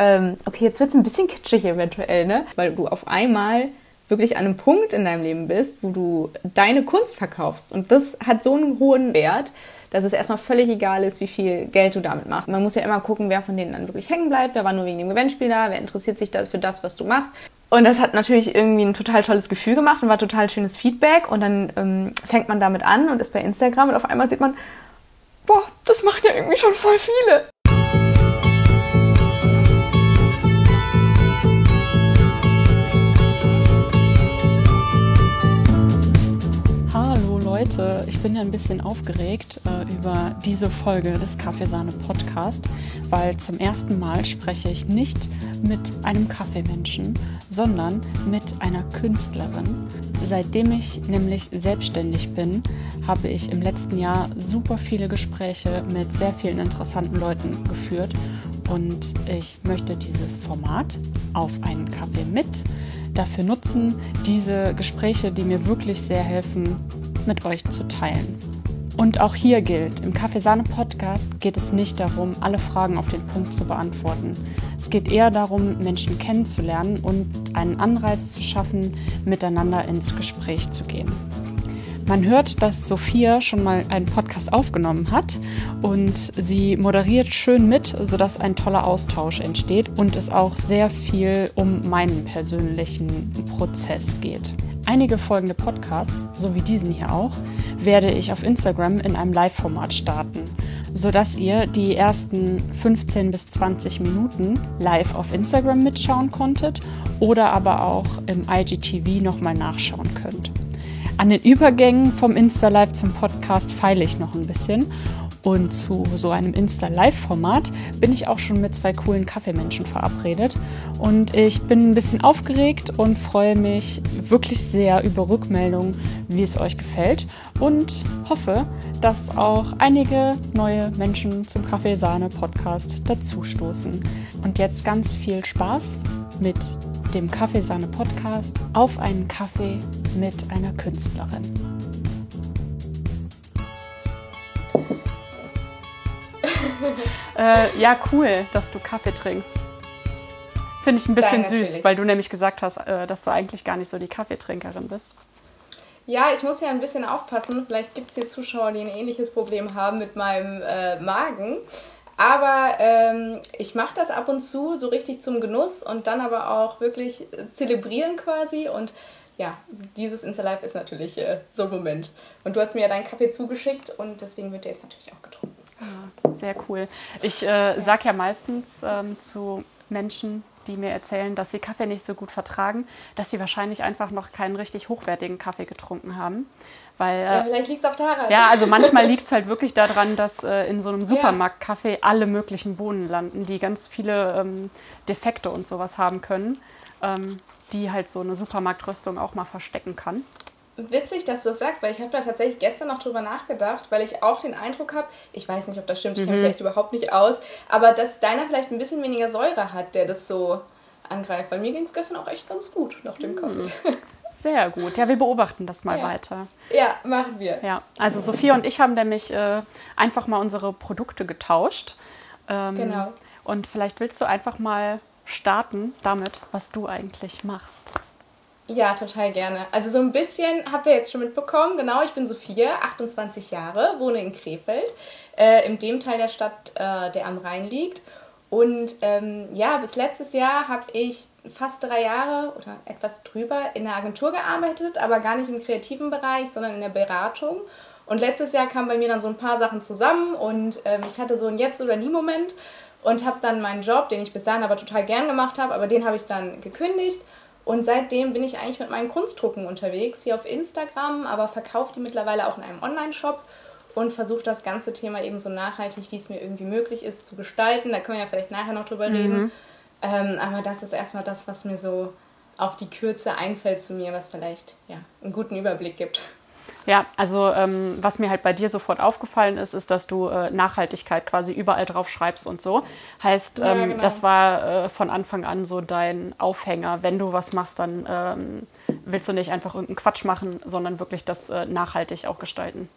ähm, okay, jetzt wird es ein bisschen kitschig eventuell, ne? Weil du auf einmal wirklich an einem Punkt in deinem Leben bist, wo du deine Kunst verkaufst. Und das hat so einen hohen Wert, dass es erstmal völlig egal ist, wie viel Geld du damit machst. Man muss ja immer gucken, wer von denen dann wirklich hängen bleibt, wer war nur wegen dem Gewinnspiel da, wer interessiert sich da für das, was du machst. Und das hat natürlich irgendwie ein total tolles Gefühl gemacht und war total schönes Feedback. Und dann ähm, fängt man damit an und ist bei Instagram und auf einmal sieht man, boah, das machen ja irgendwie schon voll viele. Leute, ich bin ja ein bisschen aufgeregt äh, über diese Folge des Kaffeesahne Podcast, weil zum ersten Mal spreche ich nicht mit einem Kaffeemenschen, sondern mit einer Künstlerin. Seitdem ich nämlich selbstständig bin, habe ich im letzten Jahr super viele Gespräche mit sehr vielen interessanten Leuten geführt und ich möchte dieses Format auf einen Kaffee mit dafür nutzen, diese Gespräche, die mir wirklich sehr helfen, mit euch zu teilen. Und auch hier gilt, im Kaffeesahne Podcast geht es nicht darum, alle Fragen auf den Punkt zu beantworten. Es geht eher darum, Menschen kennenzulernen und einen Anreiz zu schaffen, miteinander ins Gespräch zu gehen. Man hört, dass Sophia schon mal einen Podcast aufgenommen hat und sie moderiert schön mit, sodass ein toller Austausch entsteht und es auch sehr viel um meinen persönlichen Prozess geht. Einige folgende Podcasts, so wie diesen hier auch, werde ich auf Instagram in einem Live-Format starten, sodass ihr die ersten 15 bis 20 Minuten live auf Instagram mitschauen konntet oder aber auch im IGTV nochmal nachschauen könnt. An den Übergängen vom Insta-Live zum Podcast feile ich noch ein bisschen und zu so einem Insta-Live-Format bin ich auch schon mit zwei coolen Kaffeemenschen verabredet. Und ich bin ein bisschen aufgeregt und freue mich wirklich sehr über Rückmeldungen, wie es euch gefällt. Und hoffe, dass auch einige neue Menschen zum Kaffeesahne-Podcast dazustoßen. Und jetzt ganz viel Spaß mit dem Kaffeesahne-Podcast auf einen Kaffee mit einer Künstlerin. Äh, ja, cool, dass du Kaffee trinkst. Finde ich ein bisschen Nein, süß, weil du nämlich gesagt hast, äh, dass du eigentlich gar nicht so die Kaffeetrinkerin bist. Ja, ich muss ja ein bisschen aufpassen. Vielleicht gibt es hier Zuschauer, die ein ähnliches Problem haben mit meinem äh, Magen. Aber ähm, ich mache das ab und zu so richtig zum Genuss und dann aber auch wirklich zelebrieren quasi. Und ja, dieses Insta-Live ist natürlich äh, so ein Moment. Und du hast mir ja deinen Kaffee zugeschickt und deswegen wird der jetzt natürlich auch getrunken. Ja, sehr cool. Ich äh, sage ja meistens ähm, zu Menschen, die mir erzählen, dass sie Kaffee nicht so gut vertragen, dass sie wahrscheinlich einfach noch keinen richtig hochwertigen Kaffee getrunken haben. Weil, äh, ja, vielleicht liegt es auch daran. Ja, also manchmal liegt es halt wirklich daran, dass äh, in so einem Supermarkt Kaffee alle möglichen Bohnen landen, die ganz viele ähm, Defekte und sowas haben können, ähm, die halt so eine Supermarktröstung auch mal verstecken kann witzig, dass du das sagst, weil ich habe da tatsächlich gestern noch drüber nachgedacht, weil ich auch den Eindruck habe, ich weiß nicht, ob das stimmt, ich kenne mich mhm. echt überhaupt nicht aus, aber dass deiner vielleicht ein bisschen weniger Säure hat, der das so angreift. Weil mir ging es gestern auch echt ganz gut nach dem Kaffee. Mhm. Sehr gut. Ja, wir beobachten das mal ja. weiter. Ja, machen wir. Ja, also Sophia und ich haben nämlich äh, einfach mal unsere Produkte getauscht. Ähm, genau. Und vielleicht willst du einfach mal starten damit, was du eigentlich machst. Ja, total gerne. Also so ein bisschen habt ihr jetzt schon mitbekommen. Genau, ich bin Sophia, 28 Jahre, wohne in Krefeld, äh, in dem Teil der Stadt, äh, der am Rhein liegt. Und ähm, ja, bis letztes Jahr habe ich fast drei Jahre oder etwas drüber in der Agentur gearbeitet, aber gar nicht im kreativen Bereich, sondern in der Beratung. Und letztes Jahr kamen bei mir dann so ein paar Sachen zusammen und ähm, ich hatte so ein Jetzt- oder Nie-Moment und habe dann meinen Job, den ich bis dahin aber total gern gemacht habe, aber den habe ich dann gekündigt und seitdem bin ich eigentlich mit meinen Kunstdrucken unterwegs, hier auf Instagram, aber verkaufe die mittlerweile auch in einem Online-Shop und versuche das ganze Thema eben so nachhaltig, wie es mir irgendwie möglich ist, zu gestalten. Da können wir ja vielleicht nachher noch drüber mhm. reden. Ähm, aber das ist erstmal das, was mir so auf die Kürze einfällt zu mir, was vielleicht ja, einen guten Überblick gibt. Ja, also ähm, was mir halt bei dir sofort aufgefallen ist, ist, dass du äh, Nachhaltigkeit quasi überall drauf schreibst und so. Heißt, ähm, ja, genau. das war äh, von Anfang an so dein Aufhänger. Wenn du was machst, dann ähm, willst du nicht einfach irgendeinen Quatsch machen, sondern wirklich das äh, nachhaltig auch gestalten.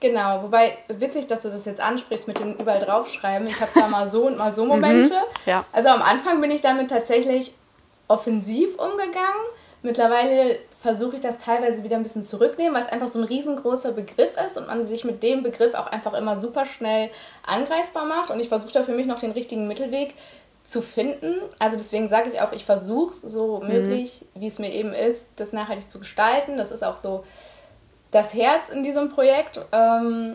Genau, wobei witzig, dass du das jetzt ansprichst mit dem überall draufschreiben. Ich habe da mal so und mal so Momente. Mhm, ja. Also am Anfang bin ich damit tatsächlich offensiv umgegangen. Mittlerweile versuche ich das teilweise wieder ein bisschen zurücknehmen, weil es einfach so ein riesengroßer Begriff ist und man sich mit dem Begriff auch einfach immer super schnell angreifbar macht. Und ich versuche da für mich noch den richtigen Mittelweg zu finden. Also deswegen sage ich auch, ich versuche es so mhm. möglich, wie es mir eben ist, das nachhaltig zu gestalten. Das ist auch so das Herz in diesem Projekt. Ähm,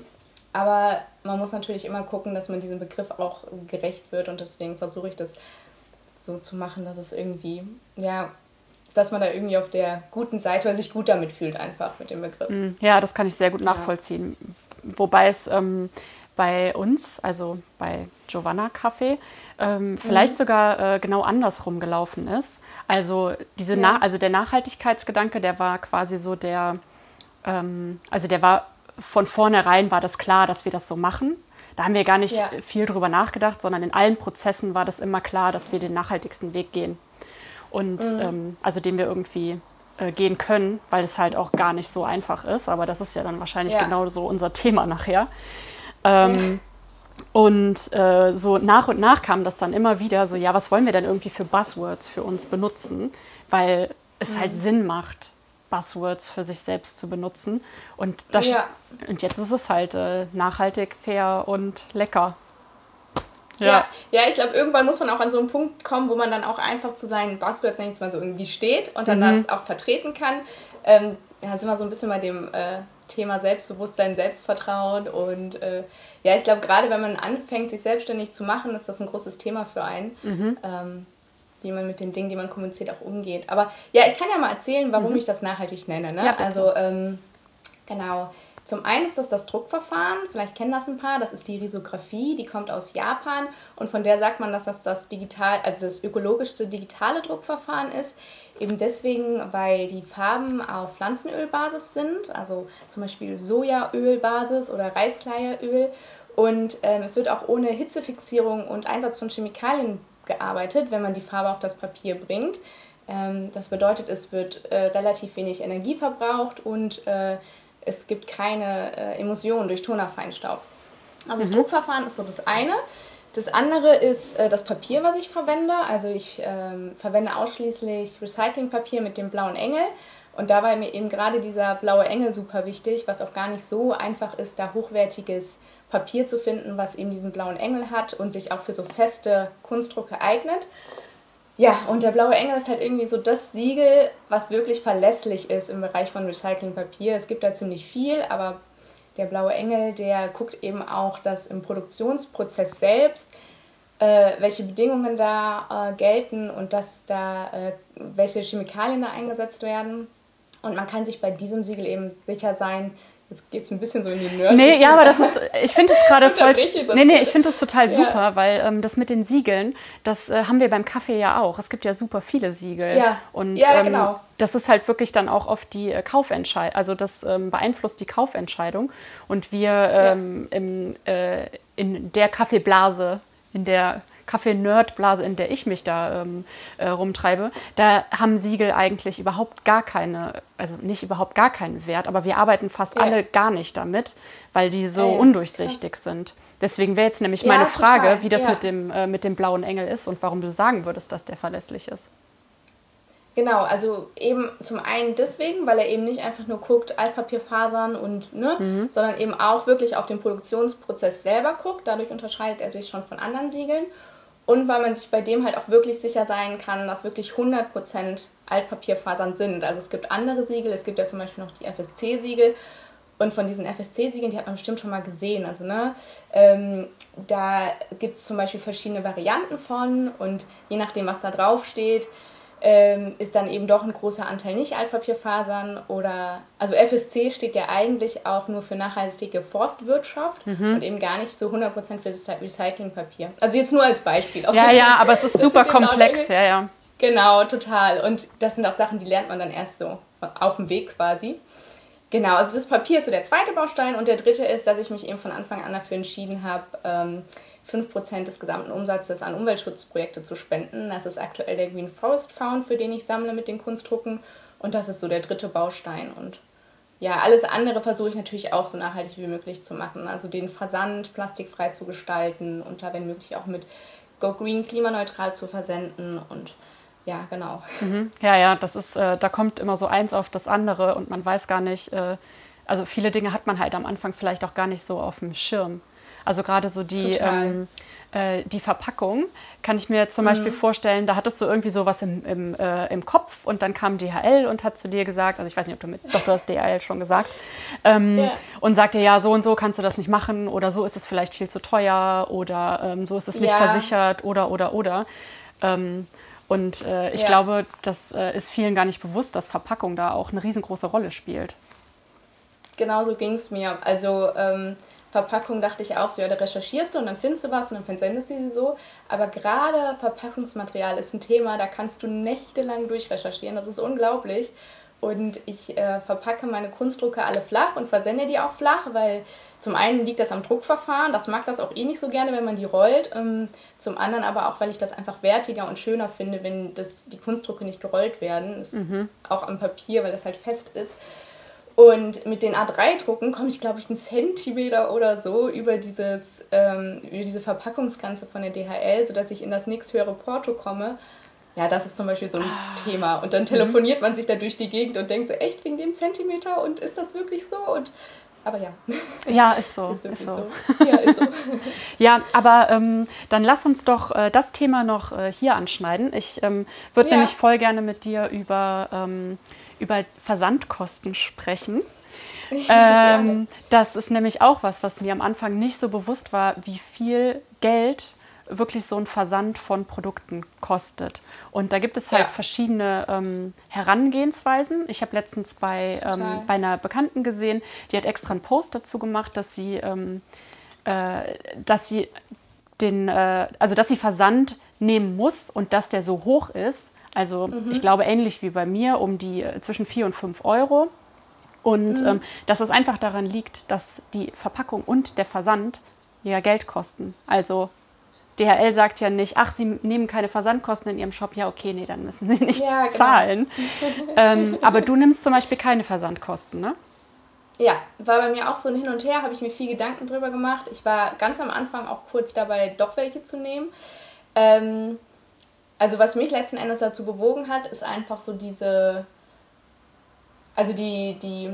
aber man muss natürlich immer gucken, dass man diesem Begriff auch gerecht wird und deswegen versuche ich das so zu machen, dass es irgendwie, ja, dass man da irgendwie auf der guten Seite oder sich gut damit fühlt, einfach mit dem Begriff. Mm, ja, das kann ich sehr gut nachvollziehen. Ja. Wobei es ähm, bei uns, also bei Giovanna Café, ähm, vielleicht mhm. sogar äh, genau andersrum gelaufen ist. Also, diese ja. also der Nachhaltigkeitsgedanke, der war quasi so der, ähm, also der war von vornherein war das klar, dass wir das so machen. Da haben wir gar nicht ja. viel drüber nachgedacht, sondern in allen Prozessen war das immer klar, dass wir den nachhaltigsten Weg gehen. Und mhm. ähm, also den wir irgendwie äh, gehen können, weil es halt auch gar nicht so einfach ist. Aber das ist ja dann wahrscheinlich ja. genau so unser Thema nachher. Ähm, und äh, so nach und nach kam das dann immer wieder so, ja, was wollen wir denn irgendwie für Buzzwords für uns benutzen? Weil es halt mhm. halt Sinn macht, Buzzwords für sich selbst zu benutzen. Und, das, ja. und jetzt ist es halt äh, nachhaltig, fair und lecker. Ja, ja, ich glaube, irgendwann muss man auch an so einen Punkt kommen, wo man dann auch einfach zu seinen Buzzwords jetzt mal so irgendwie steht und dann mhm. das auch vertreten kann. Ähm, da sind wir so ein bisschen bei dem äh, Thema Selbstbewusstsein, Selbstvertrauen und äh, ja, ich glaube, gerade wenn man anfängt, sich selbstständig zu machen, ist das ein großes Thema für einen. Mhm. Ähm, wie man mit den Dingen, die man kommuniziert, auch umgeht. Aber ja, ich kann ja mal erzählen, warum mhm. ich das nachhaltig nenne. Ne? Ja, also ähm, genau. Zum einen ist das das Druckverfahren, vielleicht kennen das ein paar, das ist die Risographie, die kommt aus Japan und von der sagt man, dass das das digital, also das ökologischste digitale Druckverfahren ist. Eben deswegen, weil die Farben auf Pflanzenölbasis sind, also zum Beispiel Sojaölbasis oder Reiskleieröl. Und ähm, es wird auch ohne Hitzefixierung und Einsatz von Chemikalien gearbeitet, wenn man die Farbe auf das Papier bringt. Ähm, das bedeutet, es wird äh, relativ wenig Energie verbraucht und äh, es gibt keine äh, Emissionen durch Tonerfeinstaub. Also das mhm. Druckverfahren ist so das eine. Das andere ist äh, das Papier, was ich verwende. Also ich ähm, verwende ausschließlich Recyclingpapier mit dem blauen Engel. Und da war mir eben gerade dieser blaue Engel super wichtig, was auch gar nicht so einfach ist, da hochwertiges Papier zu finden, was eben diesen blauen Engel hat und sich auch für so feste Kunstdrucke eignet. Ja, und der blaue Engel ist halt irgendwie so das Siegel, was wirklich verlässlich ist im Bereich von Recyclingpapier. Es gibt da ziemlich viel, aber der blaue Engel, der guckt eben auch, dass im Produktionsprozess selbst äh, welche Bedingungen da äh, gelten und dass da äh, welche Chemikalien da eingesetzt werden. Und man kann sich bei diesem Siegel eben sicher sein, Jetzt geht es ein bisschen so in die Nerd. Nee, ja, aber das ist, ich finde es gerade voll. Nee, nee, ich finde das total super, ja. weil ähm, das mit den Siegeln, das äh, haben wir beim Kaffee ja auch. Es gibt ja super viele Siegel. Ja, und, ja ähm, genau. Das ist halt wirklich dann auch oft die äh, Kaufentscheidung, also das ähm, beeinflusst die Kaufentscheidung. Und wir ähm, im, äh, in der Kaffeeblase, in der Kaffee-Nerd-Blase, in der ich mich da ähm, äh, rumtreibe, da haben Siegel eigentlich überhaupt gar keine, also nicht überhaupt gar keinen Wert, aber wir arbeiten fast ja. alle gar nicht damit, weil die so ja, undurchsichtig krass. sind. Deswegen wäre jetzt nämlich meine Frage, total. wie das mit, dem, äh, mit dem blauen Engel ist und warum du sagen würdest, dass der verlässlich ist. Genau, also eben zum einen deswegen, weil er eben nicht einfach nur guckt, Altpapierfasern und, ne, mhm. sondern eben auch wirklich auf den Produktionsprozess selber guckt. Dadurch unterscheidet er sich schon von anderen Siegeln und weil man sich bei dem halt auch wirklich sicher sein kann, dass wirklich 100% Altpapierfasern sind. Also es gibt andere Siegel, es gibt ja zum Beispiel noch die FSC-Siegel und von diesen FSC-Siegeln, die hat man bestimmt schon mal gesehen. Also ne, ähm, da gibt es zum Beispiel verschiedene Varianten von und je nachdem, was da drauf steht, ähm, ist dann eben doch ein großer Anteil nicht Altpapierfasern oder also FSC steht ja eigentlich auch nur für nachhaltige Forstwirtschaft mhm. und eben gar nicht so 100% für das Recyclingpapier. Also jetzt nur als Beispiel. ja, ja, aber es ist super komplex, ja, ja. Genau, total. Und das sind auch Sachen, die lernt man dann erst so auf dem Weg quasi. Genau, also das Papier ist so der zweite Baustein und der dritte ist, dass ich mich eben von Anfang an dafür entschieden habe, ähm, 5% des gesamten Umsatzes an Umweltschutzprojekte zu spenden. Das ist aktuell der Green Forest Found, für den ich sammle mit den Kunstdrucken. Und das ist so der dritte Baustein. Und ja, alles andere versuche ich natürlich auch so nachhaltig wie möglich zu machen. Also den Versand plastikfrei zu gestalten und da wenn möglich auch mit Go Green klimaneutral zu versenden und ja, genau. Mhm. Ja, ja, das ist, äh, da kommt immer so eins auf das andere und man weiß gar nicht, äh, also viele Dinge hat man halt am Anfang vielleicht auch gar nicht so auf dem Schirm. Also gerade so die, ähm, äh, die Verpackung kann ich mir zum mhm. Beispiel vorstellen, da hattest du irgendwie sowas im, im, äh, im Kopf und dann kam DHL und hat zu dir gesagt, also ich weiß nicht, ob du mit, doch du hast DHL schon gesagt, ähm, ja. und sagte, ja, so und so kannst du das nicht machen oder so ist es vielleicht viel zu teuer oder ähm, so ist es nicht ja. versichert oder, oder, oder. Ähm, und äh, ich ja. glaube, das äh, ist vielen gar nicht bewusst, dass Verpackung da auch eine riesengroße Rolle spielt. Genau so ging es mir. Also ähm, Verpackung dachte ich auch so, ja, da recherchierst du und dann findest du was und dann versendest du sie so. Aber gerade Verpackungsmaterial ist ein Thema, da kannst du nächtelang durchrecherchieren. Das ist unglaublich. Und ich äh, verpacke meine Kunstdrucke alle flach und versende die auch flach, weil zum einen liegt das am Druckverfahren, das mag das auch eh nicht so gerne, wenn man die rollt. Ähm, zum anderen aber auch, weil ich das einfach wertiger und schöner finde, wenn das, die Kunstdrucke nicht gerollt werden. Mhm. Auch am Papier, weil das halt fest ist. Und mit den A3-Drucken komme ich, glaube ich, einen Zentimeter oder so über, dieses, ähm, über diese Verpackungsgrenze von der DHL, sodass ich in das nächsthöhere Porto komme. Ja, das ist zum Beispiel so ein ah. Thema. Und dann telefoniert man sich da durch die Gegend und denkt so, echt wegen dem Zentimeter und ist das wirklich so? Und aber ja. Ja, ist so. ist ist so. so. Ja, ist so. ja, aber ähm, dann lass uns doch äh, das Thema noch äh, hier anschneiden. Ich ähm, würde ja. nämlich voll gerne mit dir über ähm, über Versandkosten sprechen. ähm, das ist nämlich auch was, was mir am Anfang nicht so bewusst war, wie viel Geld wirklich so ein Versand von Produkten kostet. Und da gibt es halt ja. verschiedene ähm, Herangehensweisen. Ich habe letztens bei, ähm, bei einer Bekannten gesehen, die hat extra einen Post dazu gemacht, dass sie, ähm, äh, dass sie den, äh, also dass sie Versand nehmen muss und dass der so hoch ist, also mhm. ich glaube ähnlich wie bei mir um die äh, zwischen 4 und 5 Euro. Und mhm. ähm, dass es einfach daran liegt, dass die Verpackung und der Versand ja Geld kosten. Also DHL sagt ja nicht, ach, Sie nehmen keine Versandkosten in Ihrem Shop. Ja, okay, nee, dann müssen Sie nichts ja, genau. zahlen. ähm, aber du nimmst zum Beispiel keine Versandkosten, ne? Ja, war bei mir auch so ein Hin und Her, habe ich mir viel Gedanken drüber gemacht. Ich war ganz am Anfang auch kurz dabei, doch welche zu nehmen. Ähm, also was mich letzten Endes dazu bewogen hat, ist einfach so diese, also die, die,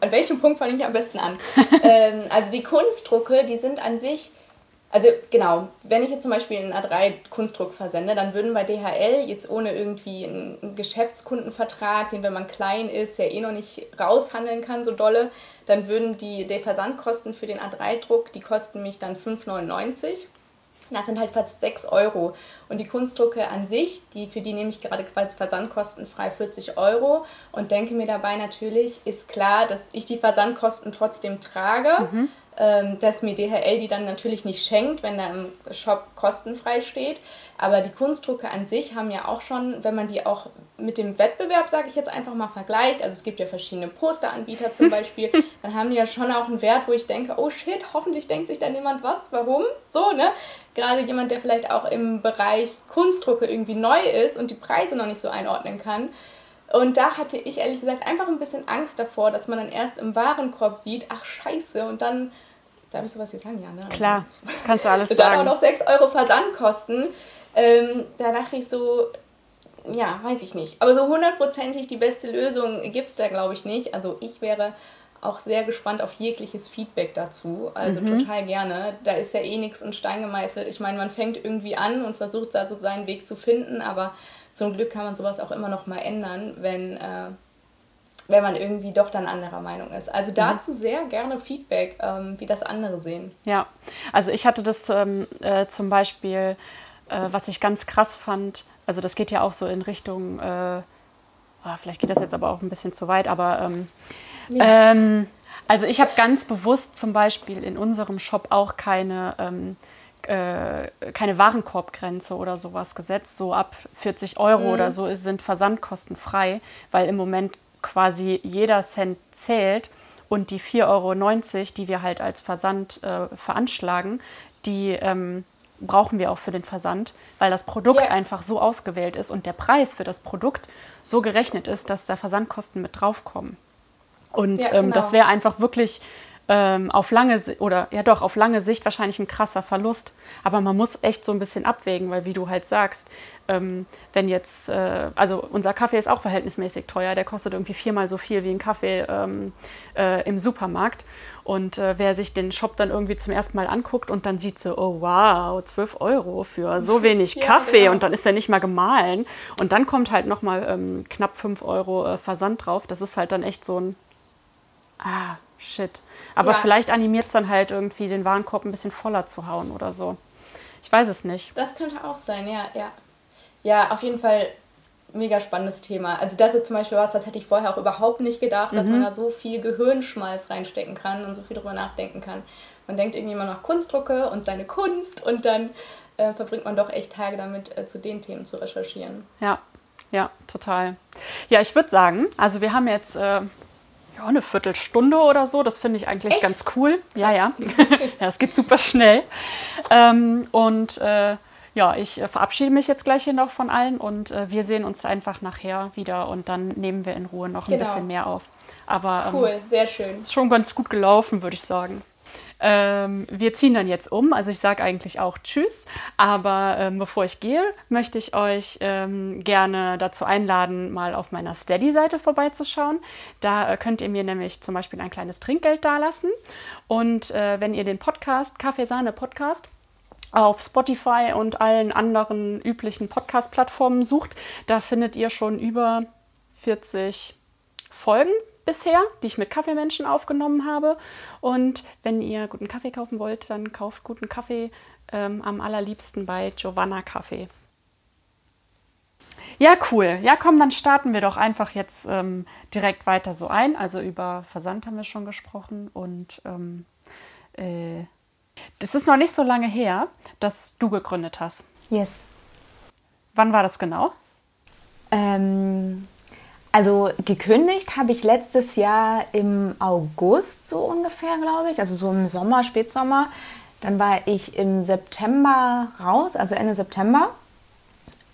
an welchem Punkt fange ich am besten an? ähm, also die Kunstdrucke, die sind an sich, also genau, wenn ich jetzt zum Beispiel einen A3-Kunstdruck versende, dann würden bei DHL jetzt ohne irgendwie einen Geschäftskundenvertrag, den wenn man klein ist, ja eh noch nicht raushandeln kann, so dolle, dann würden die, die Versandkosten für den A3-Druck, die kosten mich dann 5,99 das sind halt fast 6 Euro. Und die Kunstdrucke an sich, die, für die nehme ich gerade quasi versandkostenfrei 40 Euro und denke mir dabei natürlich, ist klar, dass ich die Versandkosten trotzdem trage. Mhm ähm, dass mir DHL die dann natürlich nicht schenkt, wenn da im Shop kostenfrei steht. Aber die Kunstdrucke an sich haben ja auch schon, wenn man die auch mit dem Wettbewerb, sage ich jetzt einfach mal, vergleicht, also es gibt ja verschiedene Posteranbieter zum Beispiel, dann haben die ja schon auch einen Wert, wo ich denke, oh shit, hoffentlich denkt sich da niemand was, warum? So, ne? Gerade jemand, der vielleicht auch im Bereich Kunstdrucke irgendwie neu ist und die Preise noch nicht so einordnen kann. Und da hatte ich ehrlich gesagt einfach ein bisschen Angst davor, dass man dann erst im Warenkorb sieht, ach scheiße, und dann, darf ich sowas hier sagen? Ja, ne? Klar, kannst du alles dann sagen. Dann auch noch 6 Euro Versandkosten. Ähm, da dachte ich so, ja, weiß ich nicht. Aber so hundertprozentig die beste Lösung gibt es da, glaube ich, nicht. Also ich wäre auch sehr gespannt auf jegliches Feedback dazu. Also mhm. total gerne. Da ist ja eh nichts in Stein gemeißelt. Ich meine, man fängt irgendwie an und versucht da so seinen Weg zu finden, aber zum Glück kann man sowas auch immer noch mal ändern, wenn, äh, wenn man irgendwie doch dann anderer Meinung ist. Also mhm. dazu mhm. sehr gerne Feedback, ähm, wie das andere sehen. Ja, also ich hatte das ähm, äh, zum Beispiel, äh, was ich ganz krass fand, also das geht ja auch so in Richtung, oh, vielleicht geht das jetzt aber auch ein bisschen zu weit, aber ähm, ja. Ähm, also ich habe ganz bewusst zum Beispiel in unserem Shop auch keine ähm, äh, keine Warenkorbgrenze oder sowas gesetzt. So ab 40 Euro mhm. oder so sind Versandkosten frei, weil im Moment quasi jeder Cent zählt und die 4,90 Euro, die wir halt als Versand äh, veranschlagen, die ähm, brauchen wir auch für den Versand, weil das Produkt yeah. einfach so ausgewählt ist und der Preis für das Produkt so gerechnet ist, dass da Versandkosten mit draufkommen. Und Ja, ähm, das genau. wäre einfach wirklich ähm, auf lange oder ja doch auf lange Sicht wahrscheinlich ein krasser Verlust. Aber man muss echt so ein bisschen abwägen, weil wie du halt sagst, ähm, wenn jetzt, äh, also unser Kaffee ist auch verhältnismäßig teuer, der kostet irgendwie viermal so viel wie ein Kaffee ähm, äh, im Supermarkt. Und äh, wer sich den Shop dann irgendwie zum ersten Mal anguckt und dann sieht so, oh wow, 12 Euro für so wenig Ja, Kaffee genau. und dann ist der nicht mal gemahlen. Und dann kommt halt nochmal ähm, knapp 5 Euro äh, Versand drauf. Das ist halt dann echt so ein, ah, shit. Aber Ja. vielleicht animiert es dann halt irgendwie den Warenkorb ein bisschen voller zu hauen oder so. Ich weiß es nicht. Das könnte auch sein, ja, ja. Ja, auf jeden Fall mega spannendes Thema. Also das ist zum Beispiel was, das hätte ich vorher auch überhaupt nicht gedacht, dass man da so viel Gehirnschmalz reinstecken kann und so viel drüber nachdenken kann. Man denkt irgendwie immer noch Kunstdrucke und seine Kunst und dann äh, verbringt man doch echt Tage damit, äh, zu den Themen zu recherchieren. Ja, ja, total. Ja, ich würde sagen, also wir haben jetzt äh, ja, eine Viertelstunde oder so. Das finde ich eigentlich Echt? ganz cool. Ja, ja. ja, es geht super schnell. Ähm, und äh, ja, ich äh, verabschiede mich jetzt gleich hier noch von allen und äh, wir sehen uns einfach nachher wieder und dann nehmen wir in Ruhe noch ein Genau. bisschen mehr auf. Aber ähm, Cool, sehr schön. ist schon ganz gut gelaufen, würde ich sagen. Ähm, wir ziehen dann jetzt um, also ich sage eigentlich auch Tschüss, aber ähm, bevor ich gehe, möchte ich euch ähm, gerne dazu einladen, mal auf meiner Steady-Seite vorbeizuschauen. Da äh, könnt ihr mir nämlich zum Beispiel ein kleines Trinkgeld dalassen. Und äh, wenn ihr den Podcast, Kaffeesahne Podcast, auf Spotify und allen anderen üblichen Podcast-Plattformen sucht, da findet ihr schon über 40 Folgen bisher, die ich mit Kaffeemenschen aufgenommen habe. Und wenn ihr guten Kaffee kaufen wollt, dann kauft guten Kaffee ähm, am allerliebsten bei Giovanna Kaffee. Ja, cool. Ja, komm, dann starten wir doch einfach jetzt ähm, direkt weiter so ein. Also über Versand haben wir schon gesprochen und ähm, äh, das ist noch nicht so lange her, dass du gegründet hast. Yes. Wann war das genau? Ähm, also gekündigt habe ich letztes Jahr im August so ungefähr, glaube ich. Also so im Sommer, Spätsommer. Dann war ich im September raus, also Ende September.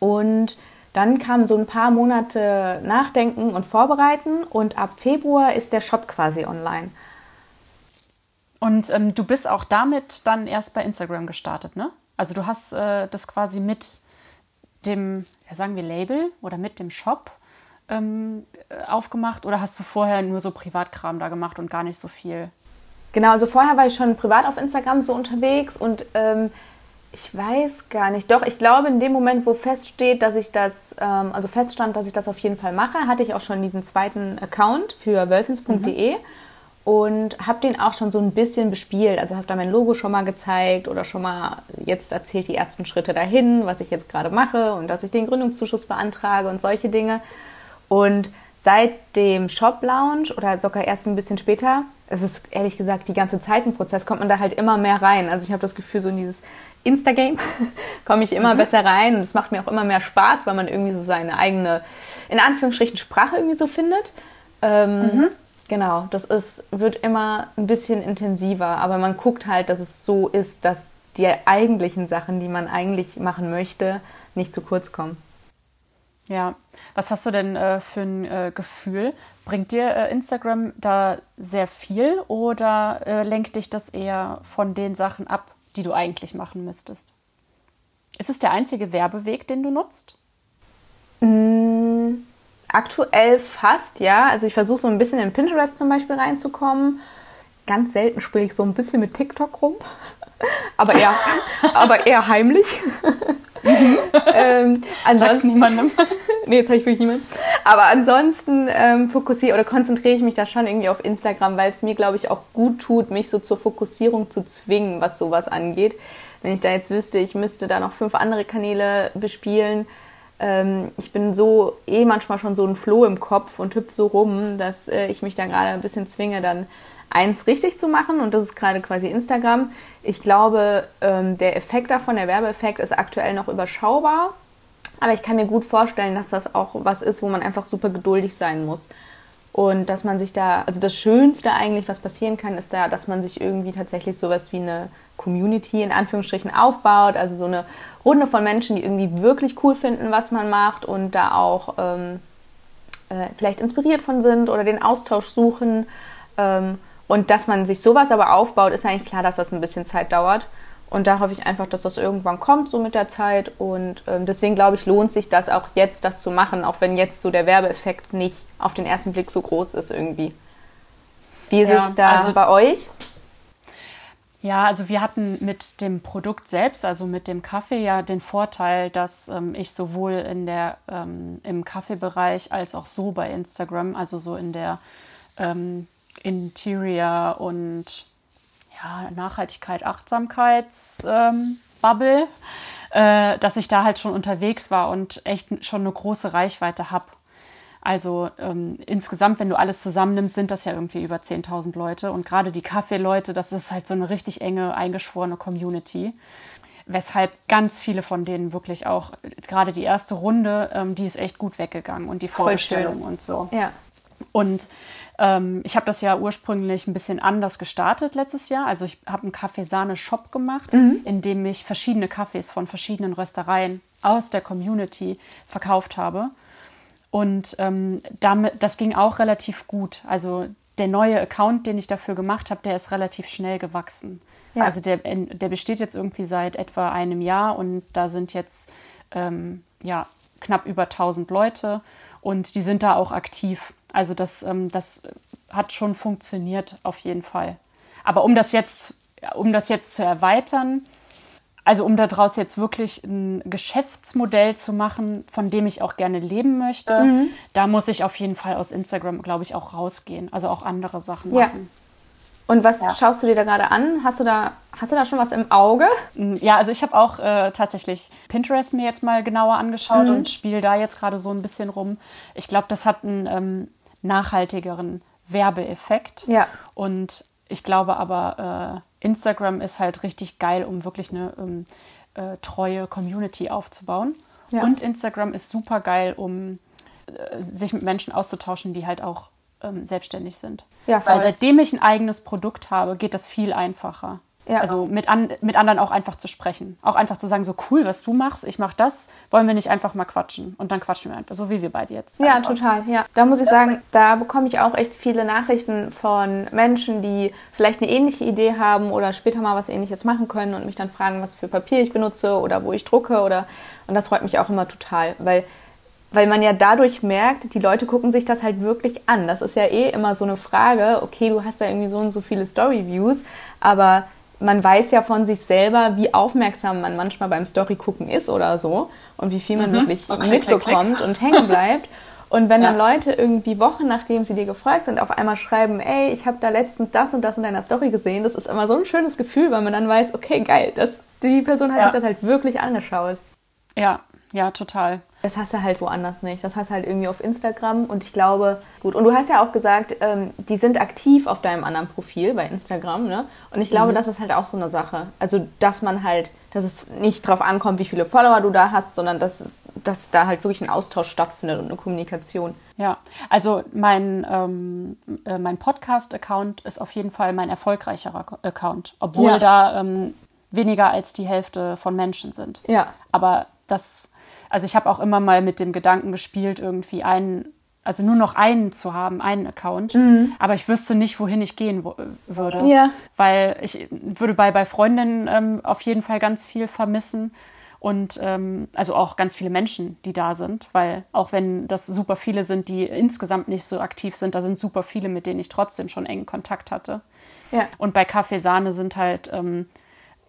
Und dann kamen so ein paar Monate Nachdenken und Vorbereiten. Und ab Februar ist der Shop quasi online. Und ähm, du bist auch damit dann erst bei Instagram gestartet, ne? Also du hast äh, das quasi mit dem, ja, sagen wir Label oder mit dem Shop ähm, äh, aufgemacht oder hast du vorher nur so Privatkram da gemacht und gar nicht so viel? Genau, also vorher war ich schon privat auf Instagram so unterwegs und ähm, ich weiß gar nicht. Doch, ich glaube, in dem Moment, wo feststeht, dass ich das, ähm, also feststand, dass ich das auf jeden Fall mache, hatte ich auch schon diesen zweiten Account für wölfens.de und habe den auch schon so ein bisschen bespielt. Also habe da mein Logo schon mal gezeigt oder schon mal jetzt erzählt die ersten Schritte dahin, was ich jetzt gerade mache und dass ich den Gründungszuschuss beantrage und solche Dinge. Und seit dem Shop-Lounge oder sogar erst ein bisschen später, es ist ehrlich gesagt die ganze Zeit ein Prozess, kommt man da halt immer mehr rein. Also ich habe das Gefühl, so in dieses Insta-Game komme ich immer besser rein und es macht mir auch immer mehr Spaß, weil man irgendwie so seine eigene, in Anführungsstrichen, Sprache irgendwie so findet. Ähm, Genau, das ist, wird immer ein bisschen intensiver, aber man guckt halt, dass es so ist, dass die eigentlichen Sachen, die man eigentlich machen möchte, nicht zu kurz kommen. Ja, was hast du denn äh, für ein äh, Gefühl? Bringt dir äh, Instagram da sehr viel oder äh, lenkt dich das eher von den Sachen ab, die du eigentlich machen müsstest? Ist es der einzige Werbeweg, den du nutzt? Aktuell fast, ja. Also ich versuche so ein bisschen in Pinterest zum Beispiel reinzukommen. Ganz selten spiele ich so ein bisschen mit TikTok rum. Aber eher, aber eher heimlich. Ähm, Sag's niemandem. nee, jetzt habe ich wirklich niemanden. Aber ansonsten ähm, fokussiere oder konzentriere ich mich da schon irgendwie auf Instagram, weil es mir, glaube ich, auch gut tut, mich so zur Fokussierung zu zwingen, was sowas angeht. Wenn ich da jetzt wüsste, ich müsste da noch fünf andere Kanäle bespielen, ähm, ich bin so eh manchmal schon so ein Floh im Kopf und hüpfe so rum, dass äh, ich mich da gerade ein bisschen zwinge, dann eins richtig zu machen und das ist gerade quasi Instagram. Ich glaube, ähm, der Effekt davon, der Werbeeffekt ist aktuell noch überschaubar, aber ich kann mir gut vorstellen, dass das auch was ist, wo man einfach super geduldig sein muss. Und dass man sich da, also das Schönste eigentlich, was passieren kann, ist ja, dass man sich irgendwie tatsächlich sowas wie eine Community in Anführungsstrichen aufbaut. Also so eine Runde von Menschen, die irgendwie wirklich cool finden, was man macht und da auch ähm, äh, vielleicht inspiriert von sind oder den Austausch suchen. Ähm, und dass man sich sowas aber aufbaut, ist eigentlich klar, dass das ein bisschen Zeit dauert. Und da hoffe ich einfach, dass das irgendwann kommt, so mit der Zeit. Und ähm, deswegen glaube ich, lohnt sich das auch jetzt, das zu machen, auch wenn jetzt so der Werbeeffekt nicht auf den ersten Blick so groß ist irgendwie. Wie ist ja, es da also, bei euch? Ja, also wir hatten mit dem Produkt selbst, also mit dem Kaffee, ja den Vorteil, dass ähm, ich sowohl in der, ähm, im Kaffeebereich als auch so bei Instagram, also so in der ähm, Interior und ja, Nachhaltigkeit, Achtsamkeitsbubble, äh, dass ich da halt schon unterwegs war und echt schon eine große Reichweite habe. Also ähm, insgesamt, wenn du alles zusammennimmst, sind das ja irgendwie über 10.000 Leute. Und gerade die Kaffeeleute, das ist halt so eine richtig enge, eingeschworene Community. Weshalb ganz viele von denen wirklich auch, gerade die erste Runde, ähm, die ist echt gut weggegangen und die Vorstellung und so. Ja. Und ähm, ich habe das ja ursprünglich ein bisschen anders gestartet letztes Jahr. Also ich habe einen Kaffeesahne-Shop gemacht, mhm. in dem ich verschiedene Kaffees von verschiedenen Röstereien aus der Community verkauft habe. Und ähm, damit, das ging auch relativ gut. Also der neue Account, den ich dafür gemacht habe, der ist relativ schnell gewachsen. Ja. Also der, der besteht jetzt irgendwie seit etwa einem Jahr und da sind jetzt ähm, ja, knapp über 1000 Leute und die sind da auch aktiv. Also das, ähm, das hat schon funktioniert auf jeden Fall. Aber um das jetzt, um das jetzt zu erweitern, also um daraus jetzt wirklich ein Geschäftsmodell zu machen, von dem ich auch gerne leben möchte, mhm. da muss ich auf jeden Fall aus Instagram, glaube ich, auch rausgehen. Also auch andere Sachen machen. Und was ja. schaust du dir da gerade an? Hast du da, hast du da schon was im Auge? Mm, ja, also ich habe auch äh, tatsächlich Pinterest mir jetzt mal genauer angeschaut mhm. und spiele da jetzt gerade so ein bisschen rum. Ich glaube, das hat einen ähm, nachhaltigeren Werbeeffekt. Ja. Und ich glaube aber, äh, Instagram ist halt richtig geil, um wirklich eine ähm, äh, treue Community aufzubauen. Ja. Und Instagram ist super geil, um äh, sich mit Menschen auszutauschen, die halt auch ähm, selbstständig sind. Ja, Weil seitdem ich ein eigenes Produkt habe, geht das viel einfacher. Ja. Also mit, an, mit anderen auch einfach zu sprechen. Auch einfach zu sagen, so cool, was du machst, ich mach das, wollen wir nicht einfach mal quatschen. Und dann quatschen wir einfach, so wie wir beide jetzt. Ja, einfach. total, ja. Da muss ich sagen, da bekomme ich auch echt viele Nachrichten von Menschen, die vielleicht eine ähnliche Idee haben oder später mal was ähnliches machen können und mich dann fragen, was für Papier ich benutze oder wo ich drucke oder und das freut mich auch immer total, weil weil man ja dadurch merkt, die Leute gucken sich das halt wirklich an. Das ist ja eh immer so eine Frage, okay, du hast da irgendwie so und so viele Story-Views, aber man weiß ja von sich selber, wie aufmerksam man manchmal beim Story gucken ist oder so und wie viel man mhm. wirklich okay, mitbekommt klick, klick. und hängen bleibt. Und wenn ja. dann Leute irgendwie Wochen nachdem sie dir gefolgt sind, auf einmal schreiben, ey, ich habe da letztens das und das in deiner Story gesehen, das ist immer so ein schönes Gefühl, weil man dann weiß, okay, geil, das, die Person hat ja. sich das halt wirklich angeschaut. Ja, ja, total. Das hast du halt woanders nicht. Das hast du halt irgendwie auf Instagram. Und ich glaube, gut. Und du hast ja auch gesagt, ähm, die sind aktiv auf deinem anderen Profil bei Instagram, ne? Und ich glaube, mhm. das ist halt auch so eine Sache. Also, dass man halt, dass es nicht darauf ankommt, wie viele Follower du da hast, sondern dass, es, dass da halt wirklich ein Austausch stattfindet und eine Kommunikation. Ja, also mein, ähm, äh, mein Podcast-Account ist auf jeden Fall mein erfolgreicherer Account, obwohl ja. da ähm, weniger als die Hälfte von Menschen sind. Ja. Aber das also ich habe auch immer mal mit dem Gedanken gespielt, irgendwie einen, also nur noch einen zu haben, einen Account. Mhm. Aber ich wüsste nicht, wohin ich gehen würde. Ja. Weil ich würde bei, bei Freundinnen ähm, auf jeden Fall ganz viel vermissen. Und ähm, also auch ganz viele Menschen, die da sind, weil auch wenn das super viele sind, die insgesamt nicht so aktiv sind, da sind super viele, mit denen ich trotzdem schon engen Kontakt hatte. Ja. Und bei Kaffee Sahne sind halt, ähm,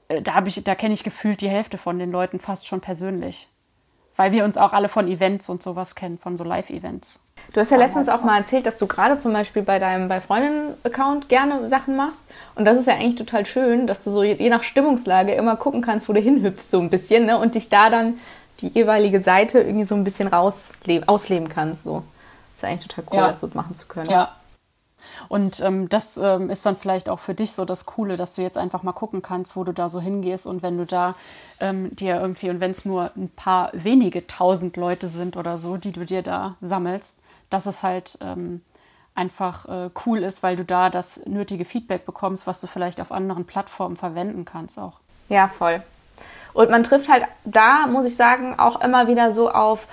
äh, da habe ich, da kenne ich gefühlt die Hälfte von den Leuten fast schon persönlich weil wir uns auch alle von Events und sowas kennen, von so Live-Events. Du hast ja letztens auch mal erzählt, dass du gerade zum Beispiel bei deinem bei Freundinnen-Account gerne Sachen machst. Und das ist ja eigentlich total schön, dass du so je nach Stimmungslage immer gucken kannst, wo du hinhüpfst, so ein bisschen, ne? Und dich da dann die jeweilige Seite irgendwie so ein bisschen rausleben, ausleben kannst. So. Das ist eigentlich total cool, ja. das so machen zu können. Ja, und ähm, das ähm, ist dann vielleicht auch für dich so das Coole, dass du jetzt einfach mal gucken kannst, wo du da so hingehst und wenn du da ähm, dir irgendwie, und wenn es nur ein paar wenige tausend Leute sind oder so, die du dir da sammelst, dass es halt ähm, einfach äh, cool ist, weil du da das nötige Feedback bekommst, was du vielleicht auf anderen Plattformen verwenden kannst auch. Ja, voll. Und man trifft halt da, muss ich sagen, auch immer wieder so auf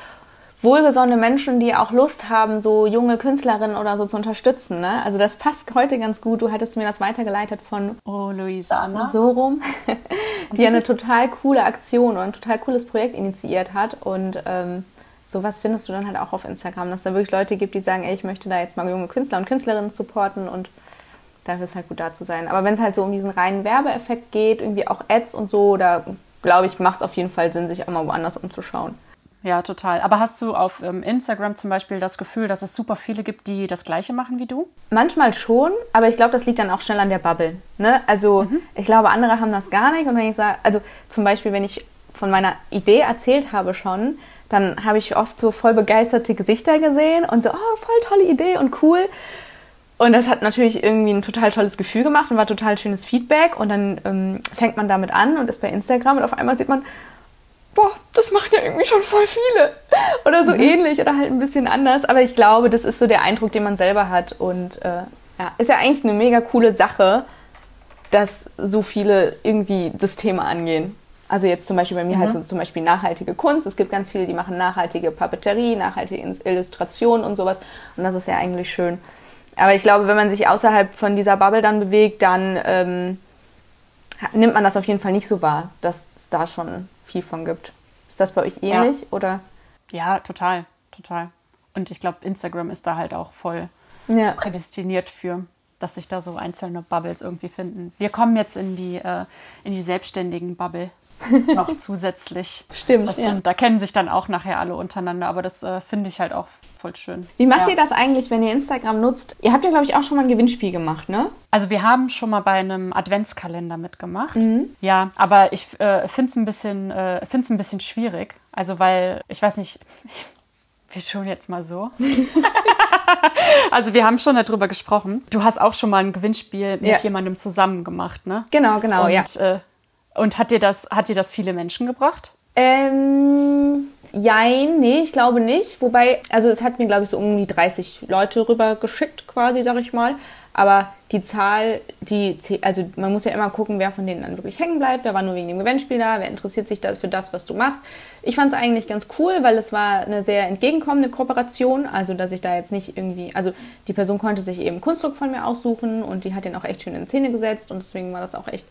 wohlgesonnene Menschen, die auch Lust haben, so junge Künstlerinnen oder so zu unterstützen. Ne? Also das passt heute ganz gut. Du hattest mir das weitergeleitet von Oh, Luisa so rum, die eine total coole Aktion und ein total cooles Projekt initiiert hat. Und ähm, sowas findest du dann halt auch auf Instagram, dass da wirklich Leute gibt, die sagen, ey, ich möchte da jetzt mal junge Künstler und Künstlerinnen supporten und dafür ist halt gut da zu sein. Aber wenn es halt so um diesen reinen Werbeeffekt geht, irgendwie auch Ads und so, da glaube ich, macht es auf jeden Fall Sinn, sich auch mal woanders umzuschauen. Ja, total. Aber hast du auf ähm, Instagram zum Beispiel das Gefühl, dass es super viele gibt, die das Gleiche machen wie du? Manchmal schon, aber ich glaube, das liegt dann auch schnell an der Bubble. Ne? Also mhm. ich glaube, andere haben das gar nicht. Und wenn ich sage, also zum Beispiel, wenn ich von meiner Idee erzählt habe schon, dann habe ich oft so voll begeisterte Gesichter gesehen und so, oh, voll tolle Idee und cool. Und das hat natürlich irgendwie ein total tolles Gefühl gemacht und war total schönes Feedback. Und dann ähm, fängt man damit an und ist bei Instagram und auf einmal sieht man, boah, das machen ja irgendwie schon voll viele. Oder so mhm. ähnlich oder halt ein bisschen anders. Aber ich glaube, das ist so der Eindruck, den man selber hat. Und äh, ja, ist ja eigentlich eine mega coole Sache, dass so viele irgendwie das Thema angehen. Also jetzt zum Beispiel bei mir halt mhm. halt so zum Beispiel nachhaltige Kunst. Es gibt ganz viele, die machen nachhaltige Papeterie, nachhaltige Illustration und sowas. Und das ist ja eigentlich schön. Aber ich glaube, wenn man sich außerhalb von dieser Bubble dann bewegt, dann ähm, nimmt man das auf jeden Fall nicht so wahr, dass es da schon viel von gibt. Ist das bei euch ähnlich ja. oder? Ja, total, total. Und ich glaube, Instagram ist da halt auch voll ja. prädestiniert für, dass sich da so einzelne Bubbles irgendwie finden. Wir kommen jetzt in die, äh, in die selbstständigen Bubble. noch zusätzlich. Stimmt. Das sind, Da kennen sich dann auch nachher alle untereinander, aber das äh, finde ich halt auch voll schön. Wie macht ja. ihr das eigentlich, wenn ihr Instagram nutzt? Ihr habt ja, glaube ich, auch schon mal ein Gewinnspiel gemacht, ne? Also wir haben schon mal bei einem Adventskalender mitgemacht. Mhm. Ja, aber ich äh, finde es ein, bisschen, äh, ein bisschen schwierig. Also weil, ich weiß nicht, wir schon jetzt mal so. also wir haben schon darüber gesprochen. Du hast auch schon mal ein Gewinnspiel mit ja. jemandem zusammen gemacht, ne? Genau, genau, Und, ja. Äh, und hat dir das, hat dir das viele Menschen gebracht? Ähm, jein, nee, ich glaube nicht. Wobei, also es hat mir, glaube ich, so um die 30 Leute rüber geschickt, quasi, sag ich mal. Aber die Zahl, die, also man muss ja immer gucken, wer von denen dann wirklich hängen bleibt, wer war nur wegen dem Gewinnspiel da, wer interessiert sich da für das, was du machst. Ich fand es eigentlich ganz cool, weil es war eine sehr entgegenkommende Kooperation, also dass ich da jetzt nicht irgendwie, also die Person konnte sich eben Kunstdruck von mir aussuchen und die hat den auch echt schön in Szene gesetzt und deswegen war das auch echt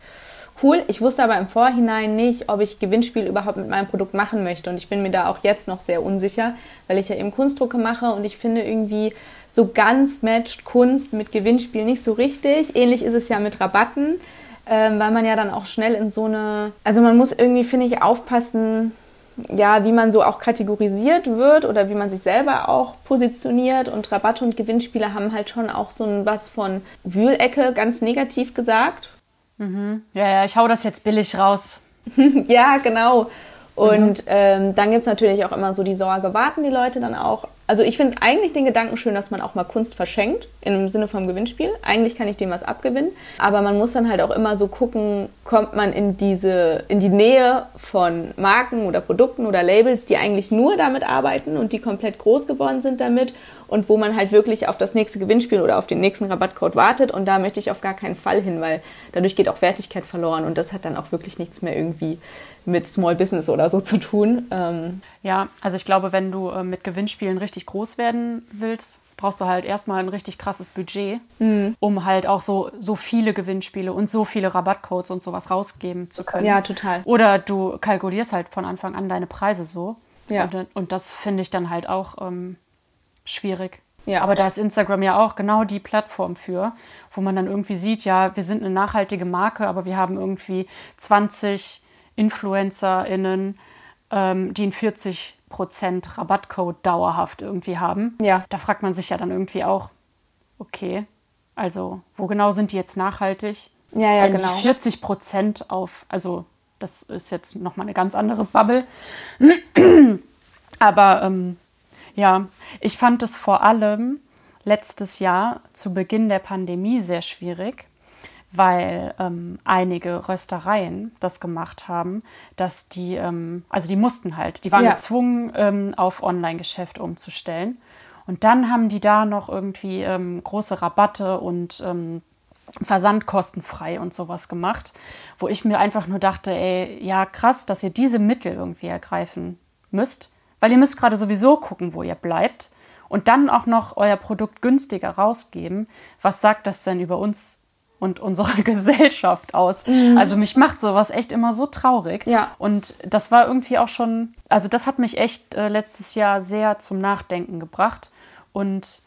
cool. Ich wusste aber im Vorhinein nicht, ob ich Gewinnspiel überhaupt mit meinem Produkt machen möchte. Und ich bin mir da auch jetzt noch sehr unsicher, weil ich ja eben Kunstdrucke mache und ich finde irgendwie so ganz matcht Kunst mit Gewinnspiel nicht so richtig. Ähnlich ist es ja mit Rabatten, ähm, weil man ja dann auch schnell in so eine. Also man muss irgendwie, finde ich, aufpassen, ja, wie man so auch kategorisiert wird oder wie man sich selber auch positioniert. Und Rabatte und Gewinnspiele haben halt schon auch so ein was von Wühlecke, ganz negativ gesagt. Mhm. Ja, ja, ich hau das jetzt billig raus. ja, genau. Und mhm. ähm, dann gibt es natürlich auch immer so die Sorge, warten die Leute dann auch also ich finde eigentlich den Gedanken schön, dass man auch mal Kunst verschenkt, im Sinne vom Gewinnspiel. Eigentlich kann ich dem was abgewinnen. Aber man muss dann halt auch immer so gucken, kommt man in diese, in die Nähe von Marken oder Produkten oder Labels, die eigentlich nur damit arbeiten und die komplett groß geworden sind damit und wo man halt wirklich auf das nächste Gewinnspiel oder auf den nächsten Rabattcode wartet. Und da möchte ich auf gar keinen Fall hin, weil dadurch geht auch Wertigkeit verloren und das hat dann auch wirklich nichts mehr irgendwie mit Small Business oder so zu tun. Ähm ja, also ich glaube, wenn du äh, mit Gewinnspielen richtig groß werden willst, brauchst du halt erstmal ein richtig krasses Budget, mhm. um halt auch so, so viele Gewinnspiele und so viele Rabattcodes und sowas rausgeben zu können. Ja, total. Oder du kalkulierst halt von Anfang an deine Preise so. Ja. Und, und das finde ich dann halt auch ähm, schwierig. Ja. Aber da ist Instagram ja auch genau die Plattform für, wo man dann irgendwie sieht, ja, wir sind eine nachhaltige Marke, aber wir haben irgendwie 20 InfluencerInnen, ähm, die einen 40% Rabattcode dauerhaft irgendwie haben. Ja. Da fragt man sich ja dann irgendwie auch, okay, also wo genau sind die jetzt nachhaltig? Ja, ja, Wenn genau. Die 40% auf, also das ist jetzt nochmal eine ganz andere Bubble. Aber ähm, ja, ich fand es vor allem letztes Jahr zu Beginn der Pandemie sehr schwierig, weil ähm, einige Röstereien das gemacht haben, dass die, ähm, also die mussten halt, die waren ja. gezwungen, ähm, auf Online-Geschäft umzustellen. Und dann haben die da noch irgendwie ähm, große Rabatte und ähm, versandkostenfrei und sowas gemacht, wo ich mir einfach nur dachte, ey, ja krass, dass ihr diese Mittel irgendwie ergreifen müsst, weil ihr müsst gerade sowieso gucken, wo ihr bleibt und dann auch noch euer Produkt günstiger rausgeben. Was sagt das denn über uns und unsere Gesellschaft aus? Mhm. Also mich macht sowas echt immer so traurig. Ja. Und das war irgendwie auch schon, also das hat mich echt äh, letztes Jahr sehr zum Nachdenken gebracht und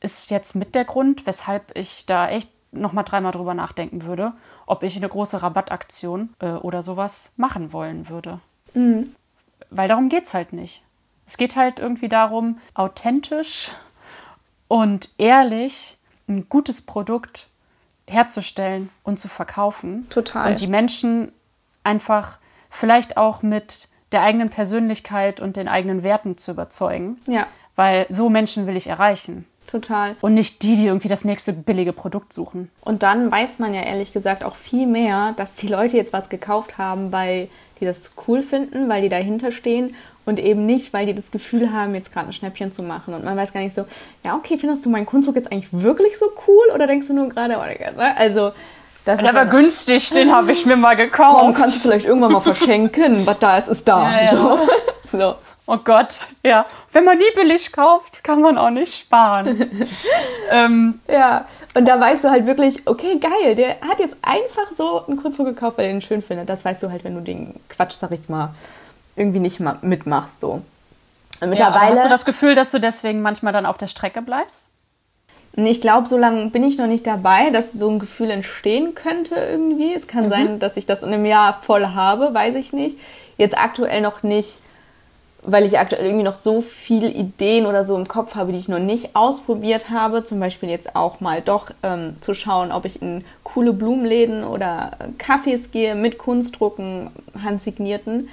ist jetzt mit der Grund, weshalb ich da echt noch mal dreimal drüber nachdenken würde, ob ich eine große Rabattaktion äh, oder sowas machen wollen würde. Mhm. Weil darum geht es halt nicht. Es geht halt irgendwie darum, authentisch und ehrlich ein gutes Produkt herzustellen und zu verkaufen. Total. Und die Menschen einfach vielleicht auch mit der eigenen Persönlichkeit und den eigenen Werten zu überzeugen. Ja. Weil so Menschen will ich erreichen. Total. Und nicht die, die irgendwie das nächste billige Produkt suchen. Und dann weiß man ja ehrlich gesagt auch viel mehr, dass die Leute jetzt was gekauft haben, weil die das cool finden, weil die dahinter stehen und eben nicht, weil die das Gefühl haben, jetzt gerade ein Schnäppchen zu machen. Und man weiß gar nicht so, ja, okay, findest du meinen Kunstdruck jetzt eigentlich wirklich so cool oder denkst du nur gerade, oh, ne? also das Der war günstig, den habe ich mir mal gekauft. Komm, kannst du vielleicht irgendwann mal verschenken. Was da ist, ist da. Ja, ja. So. so. Oh Gott, ja. Wenn man nie billig kauft, kann man auch nicht sparen. ähm, ja, und da weißt du halt wirklich, okay, geil, der hat jetzt einfach so einen Kunstdruck gekauft, weil er den schön findet. Das weißt du halt, wenn du den Quatsch, sag ich mal, irgendwie nicht mitmachst. So. Mittlerweile, ja, hast du das Gefühl, dass du deswegen manchmal dann auf der Strecke bleibst? Ich glaube, so lange bin ich noch nicht dabei, dass so ein Gefühl entstehen könnte irgendwie. Es kann mhm. sein, dass ich das in einem Jahr voll habe, weiß ich nicht. Jetzt aktuell noch nicht weil ich aktuell irgendwie noch so viele Ideen oder so im Kopf habe, die ich noch nicht ausprobiert habe. Zum Beispiel jetzt auch mal doch ähm, zu schauen, ob ich in coole Blumenläden oder Cafés gehe mit Kunstdrucken, handsignierten.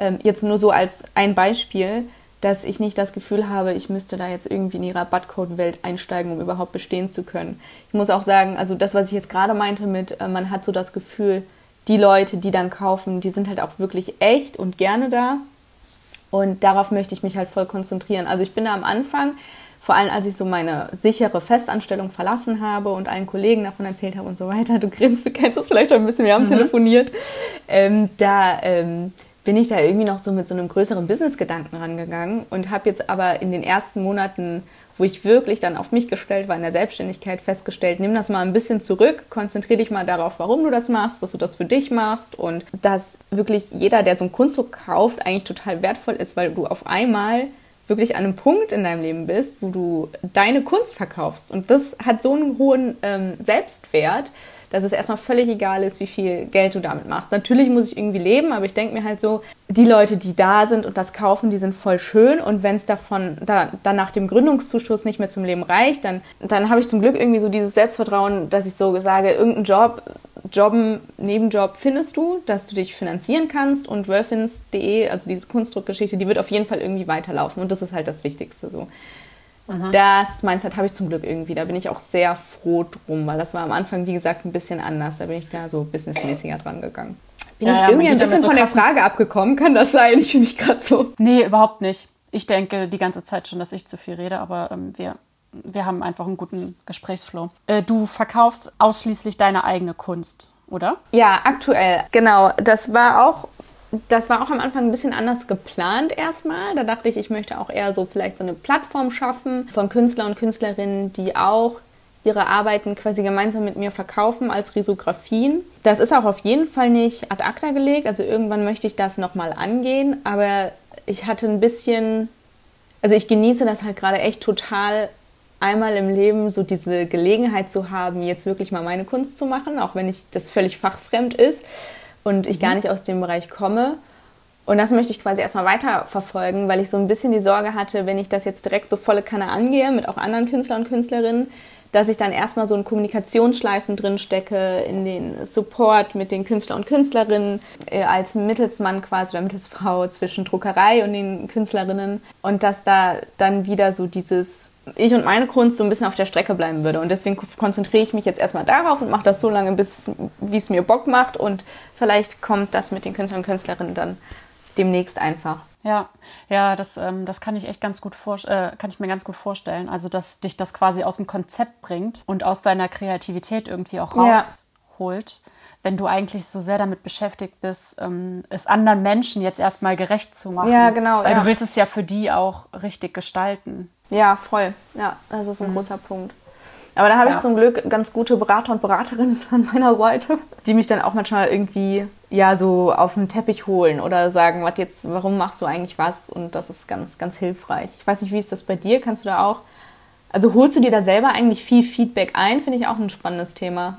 Ähm, jetzt nur so als ein Beispiel, dass ich nicht das Gefühl habe, ich müsste da jetzt irgendwie in die Rabattcode-Welt einsteigen, um überhaupt bestehen zu können. Ich muss auch sagen, also das, was ich jetzt gerade meinte mit, äh, man hat so das Gefühl, die Leute, die dann kaufen, die sind halt auch wirklich echt und gerne da und darauf möchte ich mich halt voll konzentrieren. Also ich bin da am Anfang, vor allem als ich so meine sichere Festanstellung verlassen habe und allen Kollegen davon erzählt habe und so weiter, du grinst, du kennst das vielleicht ein bisschen, wir haben mhm. telefoniert, ähm, da ähm, bin ich da irgendwie noch so mit so einem größeren Business-Gedanken rangegangen und habe jetzt aber in den ersten Monaten wo ich wirklich dann auf mich gestellt war in der Selbstständigkeit festgestellt, nimm das mal ein bisschen zurück, konzentriere dich mal darauf, warum du das machst, dass du das für dich machst und dass wirklich jeder, der so ein Kunstdruck kauft, eigentlich total wertvoll ist, weil du auf einmal wirklich an einem Punkt in deinem Leben bist, wo du deine Kunst verkaufst. Und das hat so einen hohen ähm, Selbstwert, dass es erstmal völlig egal ist, wie viel Geld du damit machst. Natürlich muss ich irgendwie leben, aber ich denke mir halt so, die Leute, die da sind und das kaufen, die sind voll schön und wenn es davon da, dann nach dem Gründungszuschuss nicht mehr zum Leben reicht, dann, dann habe ich zum Glück irgendwie so dieses Selbstvertrauen, dass ich so sage, irgendeinen Job, Jobben, Nebenjob findest du, dass du dich finanzieren kannst und Wölfins.de, also diese Kunstdruckgeschichte, die wird auf jeden Fall irgendwie weiterlaufen und das ist halt das Wichtigste so. Aha. Das Mindset habe ich zum Glück irgendwie. Da bin ich auch sehr froh drum, weil das war am Anfang, wie gesagt, ein bisschen anders. Da bin ich da so businessmäßiger dran gegangen. Bin ja, ich ja, irgendwie ein bisschen so von der Frage abgekommen? Kann das sein? Ich fühle mich gerade so. Nee, überhaupt nicht. Ich denke die ganze Zeit schon, dass ich zu viel rede, aber ähm, wir, wir haben einfach einen guten Gesprächsflow. Äh, du verkaufst ausschließlich deine eigene Kunst, oder? Ja, aktuell. Genau. Das war auch das war auch am Anfang ein bisschen anders geplant erstmal. Da dachte ich, ich möchte auch eher so vielleicht so eine Plattform schaffen von Künstler und Künstlerinnen, die auch ihre Arbeiten quasi gemeinsam mit mir verkaufen als Risografien. Das ist auch auf jeden Fall nicht ad acta gelegt. Also irgendwann möchte ich das nochmal angehen. Aber ich hatte ein bisschen, also ich genieße das halt gerade echt total, einmal im Leben so diese Gelegenheit zu haben, jetzt wirklich mal meine Kunst zu machen, auch wenn ich das völlig fachfremd ist und ich gar mhm. nicht aus dem Bereich komme. Und das möchte ich quasi erstmal weiterverfolgen, weil ich so ein bisschen die Sorge hatte, wenn ich das jetzt direkt so volle Kanne angehe mit auch anderen Künstlern und Künstlerinnen, dass ich dann erstmal so in Kommunikationsschleifen drin stecke, in den Support mit den Künstlern und Künstlerinnen, äh, als Mittelsmann quasi oder Mittelsfrau zwischen Druckerei und den Künstlerinnen und dass da dann wieder so dieses ich und meine Kunst so ein bisschen auf der Strecke bleiben würde. Und deswegen konzentriere ich mich jetzt erstmal darauf und mache das so lange, bis wie es mir Bock macht. Und vielleicht kommt das mit den Künstlern und Künstlerinnen dann demnächst einfach. Ja, ja, das, ähm, das kann ich echt ganz gut vor, äh, kann ich mir ganz gut vorstellen. Also, dass dich das quasi aus dem Konzept bringt und aus deiner Kreativität irgendwie auch rausholt. Ja. wenn du eigentlich so sehr damit beschäftigt bist, ähm, es anderen Menschen jetzt erstmal gerecht zu machen. Ja, genau, Weil ja. du willst es ja für die auch richtig gestalten. Ja, voll. Ja, das ist ein großer Punkt. Aber da habe Ja. ich zum Glück ganz gute Berater und Beraterinnen an meiner Seite, die mich dann auch manchmal irgendwie ja so auf den Teppich holen oder sagen, was jetzt, warum machst du eigentlich was? Und das ist ganz, ganz hilfreich. Ich weiß nicht, wie ist das bei dir? Kannst du da auch, also holst du dir da selber eigentlich viel Feedback ein? Finde ich auch ein spannendes Thema.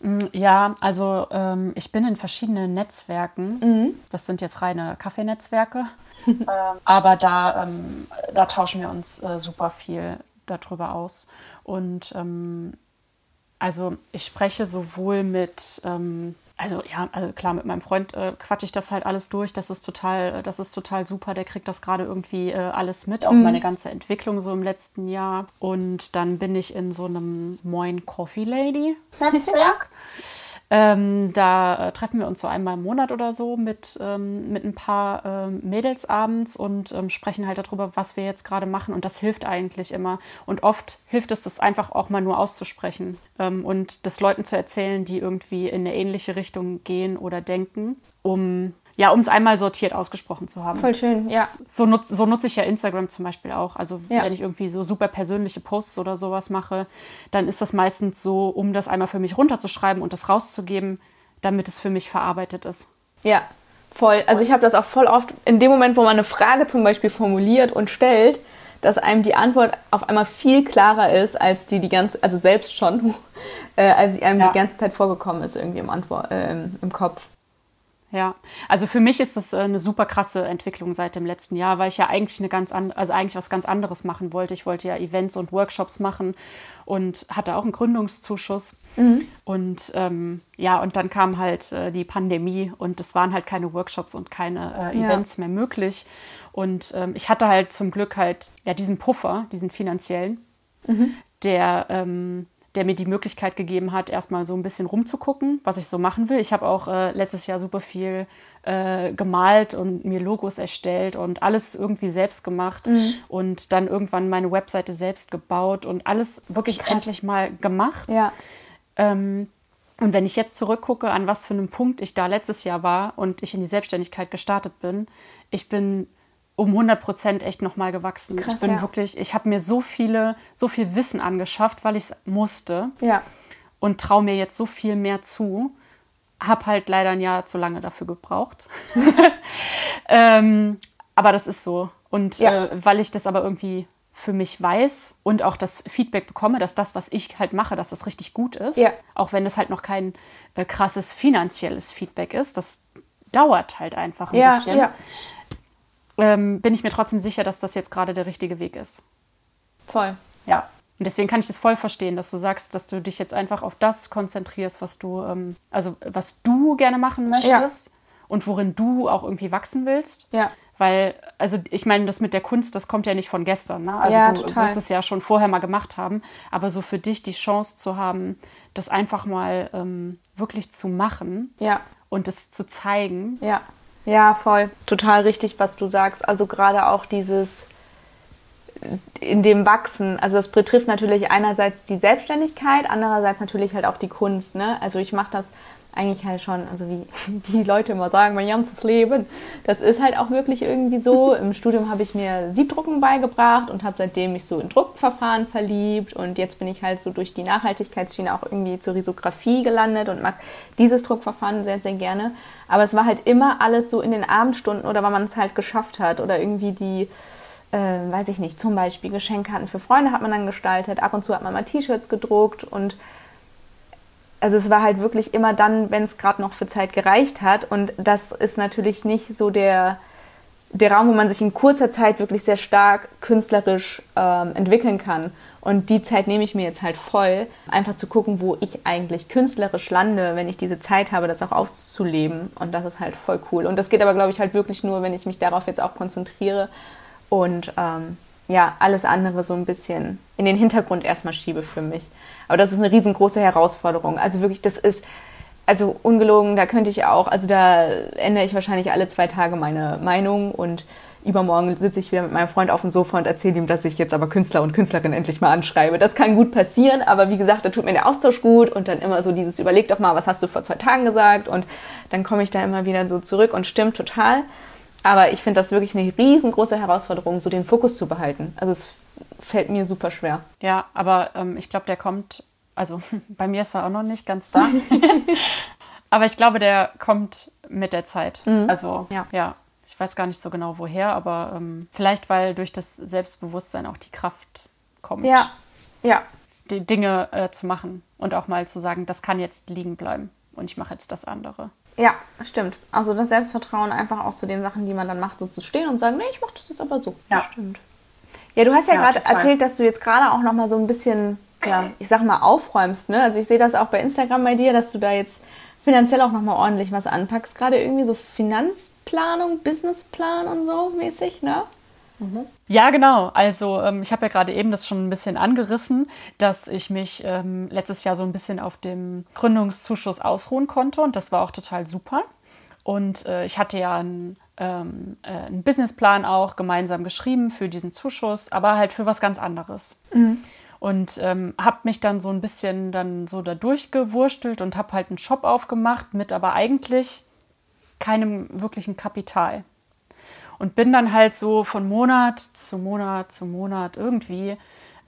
Mm, Ja, also ähm, ich bin in verschiedenen Netzwerken. Das sind jetzt reine Kaffeenetzwerke. ähm, aber da, ähm, da tauschen wir uns äh, super viel darüber aus. Und ähm, also ich spreche sowohl mit, ähm, also ja, also klar, mit meinem Freund äh, quatsche ich das halt alles durch. Das ist total, das ist total super. Der kriegt das gerade irgendwie äh, alles mit, auch meine ganze Entwicklung so im letzten Jahr. Und dann bin ich in so einem Moin Coffee Lady Netzwerk. Ähm, da äh, treffen wir uns so einmal im Monat oder so mit, ähm, mit ein paar ähm, Mädels abends und ähm, sprechen halt darüber, was wir jetzt gerade machen. Und das hilft eigentlich immer. Und oft hilft es, das einfach auch mal nur auszusprechen ähm, und das Leuten zu erzählen, die irgendwie in eine ähnliche Richtung gehen oder denken, um ja, um es einmal sortiert ausgesprochen zu haben. Voll schön, ja. So, nutz, so nutze ich ja Instagram zum Beispiel auch. Also Ja. wenn ich irgendwie so super persönliche Posts oder sowas mache, dann ist das meistens so, um das einmal für mich runterzuschreiben und das rauszugeben, damit es für mich verarbeitet ist. Ja, voll. Also ich habe das auch voll oft in dem Moment, wo man eine Frage zum Beispiel formuliert und stellt, dass einem die Antwort auf einmal viel klarer ist, als die die ganze, also selbst schon, äh, als sie einem Ja. die ganze Zeit vorgekommen ist irgendwie im, Antwort, äh, im Kopf. Ja, also für mich ist das äh, eine super krasse Entwicklung seit dem letzten Jahr, weil ich ja eigentlich eine ganz an, also eigentlich was ganz anderes machen wollte. Ich wollte ja Events und Workshops machen und hatte auch einen Gründungszuschuss. Und ähm, ja, und dann kam halt äh, die Pandemie und es waren halt keine Workshops und keine äh, Ja. Events mehr möglich. Und ähm, ich hatte halt zum Glück halt ja diesen Puffer, diesen finanziellen, der, ähm, der mir die Möglichkeit gegeben hat, erstmal so ein bisschen rumzugucken, was ich so machen will. Ich habe auch äh, letztes Jahr super viel äh, gemalt und mir Logos erstellt und alles irgendwie selbst gemacht und dann irgendwann meine Webseite selbst gebaut und alles wirklich endlich mal gemacht. Ja. Ähm, und wenn ich jetzt zurückgucke, an was für einem Punkt ich da letztes Jahr war und ich in die Selbstständigkeit gestartet bin, ich bin um 100 Prozent echt nochmal gewachsen. Krass, ich bin ja. wirklich, ich habe mir so viele, so viel Wissen angeschafft, weil ich es musste Ja. und traue mir jetzt so viel mehr zu. Hab halt leider ein Jahr zu lange dafür gebraucht. ähm, aber das ist so. Und Ja. äh, weil ich das aber irgendwie für mich weiß und auch das Feedback bekomme, dass das, was ich halt mache, dass das richtig gut ist, Ja. auch wenn es halt noch kein äh, krasses finanzielles Feedback ist, das dauert halt einfach ein Ja, bisschen, ja, ähm, bin ich mir trotzdem sicher, dass das jetzt gerade der richtige Weg ist. voll. Ja. Und deswegen kann ich das voll verstehen, dass du sagst, dass du dich jetzt einfach auf das konzentrierst, was du, ähm, also was du gerne machen möchtest und worin du auch irgendwie wachsen willst. Ja. Weil, also ich meine, das mit der Kunst, das kommt ja nicht von gestern. Ne? Also Ja, du total. wirst es ja schon vorher mal gemacht haben. Aber so für dich die Chance zu haben, das einfach mal ähm, wirklich zu machen Ja. und es zu zeigen. Ja, ja, voll. Total richtig, was du sagst. Also gerade auch dieses in dem Wachsen. Also das betrifft natürlich einerseits die Selbstständigkeit, andererseits natürlich halt auch die Kunst. Ne? Also ich mache das eigentlich halt schon, also wie, wie die Leute immer sagen, mein ganzes Leben. Das ist halt auch wirklich irgendwie so. Im Studium habe ich mir Siebdrucken beigebracht und habe seitdem mich so in Druckverfahren verliebt. Und jetzt bin ich halt so durch die Nachhaltigkeitsschiene auch irgendwie zur Risografie gelandet und mag dieses Druckverfahren sehr, sehr gerne. Aber es war halt immer alles so in den Abendstunden oder weil man es halt geschafft hat oder irgendwie die äh, weiß ich nicht, zum Beispiel Geschenkkarten für Freunde hat man dann gestaltet, ab und zu hat man mal T-Shirts gedruckt und also es war halt wirklich immer dann, wenn es gerade noch für Zeit gereicht hat und das ist natürlich nicht so der, der Raum, wo man sich in kurzer Zeit wirklich sehr stark künstlerisch ähm, entwickeln kann. Und die Zeit nehme ich mir jetzt halt voll, einfach zu gucken, wo ich eigentlich künstlerisch lande, wenn ich diese Zeit habe, das auch auszuleben. Und das ist halt voll cool. Und das geht aber, glaube ich, halt wirklich nur, wenn ich mich darauf jetzt auch konzentriere und ähm, ja, alles andere so ein bisschen in den Hintergrund erstmal schiebe für mich. Aber das ist eine riesengroße Herausforderung. Also wirklich, das ist, also ungelogen, da könnte ich auch, also da ändere ich wahrscheinlich alle zwei Tage meine Meinung und übermorgen sitze ich wieder mit meinem Freund auf dem Sofa und erzähle ihm, dass ich jetzt aber Künstler und Künstlerin endlich mal anschreibe. Das kann gut passieren, aber wie gesagt, da tut mir der Austausch gut und dann immer so dieses, überleg doch mal, was hast du vor zwei Tagen gesagt und dann komme ich da immer wieder so zurück und stimmt total. Aber ich finde das wirklich eine riesengroße Herausforderung, so den Fokus zu behalten. Also es fällt mir super schwer. Ja, aber ähm, ich glaube, der kommt, also bei mir ist er auch noch nicht ganz da. aber ich glaube, der kommt mit der Zeit. Mhm. Also ja. ja. ich weiß gar nicht so genau woher, aber ähm, vielleicht, weil durch das Selbstbewusstsein auch die Kraft kommt. Ja, ja. Die Dinge äh, zu machen und auch mal zu sagen, das kann jetzt liegen bleiben und ich mache jetzt das andere. Ja, stimmt. Also das Selbstvertrauen einfach auch zu den Sachen, die man dann macht, so zu stehen und sagen, nee, ich mache das jetzt aber so. Ja, stimmt. Ja, du hast ja, ja gerade erzählt, dass du jetzt gerade auch noch mal so ein bisschen, ja, ich sag mal, aufräumst. Ne? Also ich sehe das auch bei Instagram bei dir, dass du da jetzt finanziell auch noch mal ordentlich was anpackst. Gerade irgendwie so Finanzplanung, Businessplan und so mäßig, ne? Mhm. Ja, genau. Also ähm, ich habe ja gerade eben das schon ein bisschen angerissen, dass ich mich ähm, letztes Jahr so ein bisschen auf dem Gründungszuschuss ausruhen konnte und das war auch total super. Und äh, ich hatte ja einen, ähm, äh, einen Businessplan auch gemeinsam geschrieben für diesen Zuschuss, aber halt für was ganz anderes. Mhm. Und ähm, habe mich dann so ein bisschen dann so da durchgewurstelt und habe halt einen Shop aufgemacht mit aber eigentlich keinem wirklichen Kapital. Und bin dann halt so von Monat zu Monat zu Monat irgendwie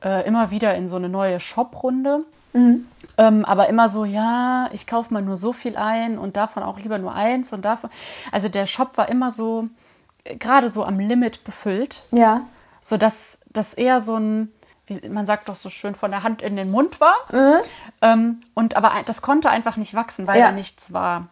äh, immer wieder in so eine neue Shop-Runde. Mhm. Ähm, aber immer so, ja, ich kaufe mal nur so viel ein und davon auch lieber nur eins und davon. Also der Shop war immer so, äh, gerade so am Limit befüllt. Ja. Sodass das eher so ein, wie man sagt doch so schön, von der Hand in den Mund war. Mhm. Ähm, und aber das konnte einfach nicht wachsen, weil ja. da nichts war.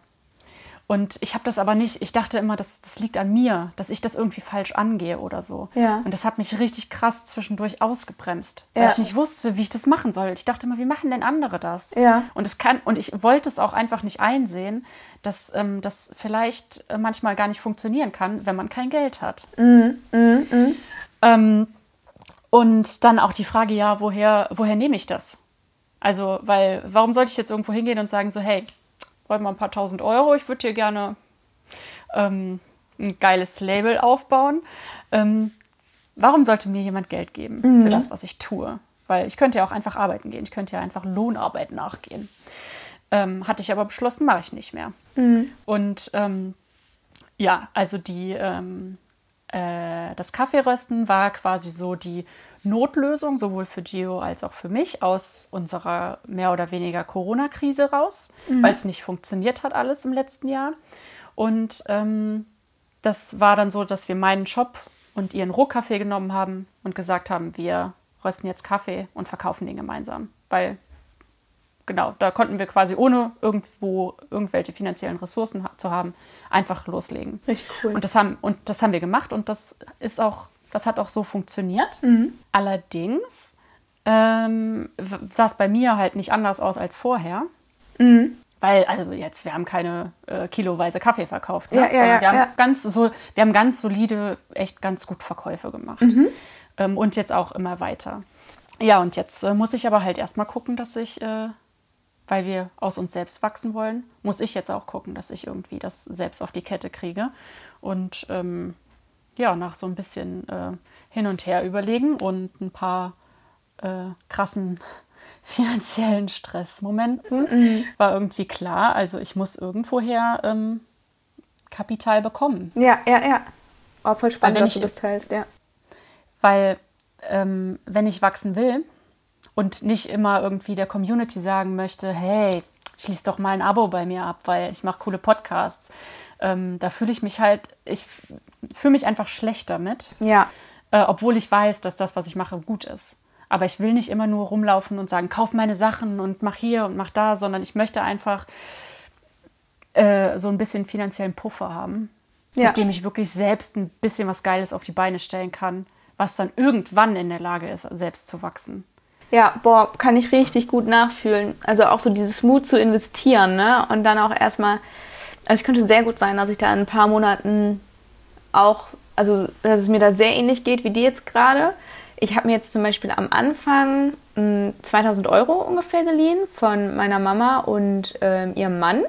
Und ich habe das aber nicht, ich dachte immer, das, das liegt an mir, dass ich das irgendwie falsch angehe oder so. Ja. Und das hat mich richtig krass zwischendurch ausgebremst, weil ja. ich nicht wusste, wie ich das machen soll. Ich dachte immer, wie machen denn andere das? Ja. Und es kann, und ich wollte es auch einfach nicht einsehen, dass ähm, das vielleicht äh, manchmal gar nicht funktionieren kann, wenn man kein Geld hat. Mhm. Mhm. Mhm. Ähm, und dann auch die Frage, ja, woher, woher nehme ich das? Also, weil, warum sollte ich jetzt irgendwo hingehen und sagen, so, hey, wollte mal ein paar tausend Euro, ich würde hier gerne ähm, ein geiles Label aufbauen. Ähm, warum sollte mir jemand Geld geben mhm. für das, was ich tue? Weil ich könnte ja auch einfach arbeiten gehen, ich könnte ja einfach Lohnarbeit nachgehen. Ähm, hatte ich aber beschlossen, mache ich nicht mehr. Mhm. Und ähm, ja, also die, ähm, äh, das Kaffeerösten war quasi so die Notlösung, sowohl für Gio als auch für mich, aus unserer mehr oder weniger Corona-Krise raus, mhm. weil es nicht funktioniert hat alles im letzten Jahr. Und ähm, das war dann so, dass wir meinen Shop und ihren Rohkaffee genommen haben und gesagt haben, wir rösten jetzt Kaffee und verkaufen den gemeinsam. Weil, genau, da konnten wir quasi ohne irgendwo irgendwelche finanziellen Ressourcen zu haben, einfach loslegen. Richtig cool. Und das haben, und das haben wir gemacht und das ist auch das hat auch so funktioniert. Mhm. Allerdings ähm, sah es bei mir halt nicht anders aus als vorher. Mhm. Weil, also jetzt, wir haben keine äh, kiloweise Kaffee verkauft, ne? ja, ja, ja, wir, haben ganz so, wir haben ganz solide, echt ganz gut Verkäufe gemacht. Mhm. Ähm, und jetzt auch immer weiter. Ja, und jetzt äh, muss ich aber halt erstmal gucken, dass ich, äh, weil wir aus uns selbst wachsen wollen, muss ich jetzt auch gucken, dass ich irgendwie das selbst auf die Kette kriege. Und ähm, ja, nach so ein bisschen äh, hin und her überlegen und ein paar äh, krassen finanziellen Stressmomenten mhm. war irgendwie klar, also ich muss irgendwoher ähm, Kapital bekommen. Ja, ja, ja. War voll spannend, dass du das teilst, ja. Weil ähm, wenn ich wachsen will und nicht immer irgendwie der Community sagen möchte, hey, schließ doch mal ein Abo bei mir ab, weil ich mache coole Podcasts. Ähm, da fühle ich mich halt, ich fühle mich einfach schlecht damit. Ja. Äh, obwohl ich weiß, dass das, was ich mache, gut ist. Aber ich will nicht immer nur rumlaufen und sagen, kauf meine Sachen und mach hier und mach da, sondern ich möchte einfach äh, so ein bisschen finanziellen Puffer haben, ja. mit dem ich wirklich selbst ein bisschen was Geiles auf die Beine stellen kann, was dann irgendwann in der Lage ist, selbst zu wachsen. Ja, boah, kann ich richtig gut nachfühlen. Also auch so dieses Mut zu investieren, ne? Und dann auch erstmal, also ich könnte sehr gut sein, dass ich da in ein paar Monaten auch, also dass es mir da sehr ähnlich geht wie dir jetzt gerade. Ich habe mir jetzt zum Beispiel am Anfang mh, hm, 2000 Euro ungefähr geliehen von meiner Mama und ähm, ihrem Mann.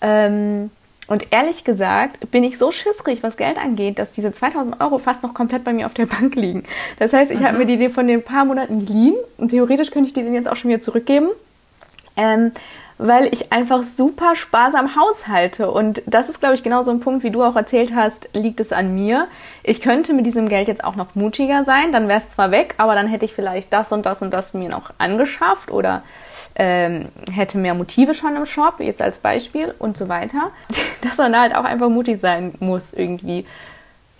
Ähm, und ehrlich gesagt bin ich so schissrig, was Geld angeht, dass diese 2000 Euro fast noch komplett bei mir auf der Bank liegen. Das heißt, ich mhm. habe mir die von den paar Monaten geliehen und theoretisch könnte ich die jetzt auch schon wieder zurückgeben. Ähm, weil ich einfach super sparsam haushalte. Und das ist, glaube ich, genau so ein Punkt, wie du auch erzählt hast, liegt es an mir. Ich könnte mit diesem Geld jetzt auch noch mutiger sein, dann wäre es zwar weg, aber dann hätte ich vielleicht das und das und das mir noch angeschafft oder ähm, hätte mehr Motive schon im Shop, jetzt als Beispiel und so weiter. Dass man halt auch einfach mutig sein muss irgendwie.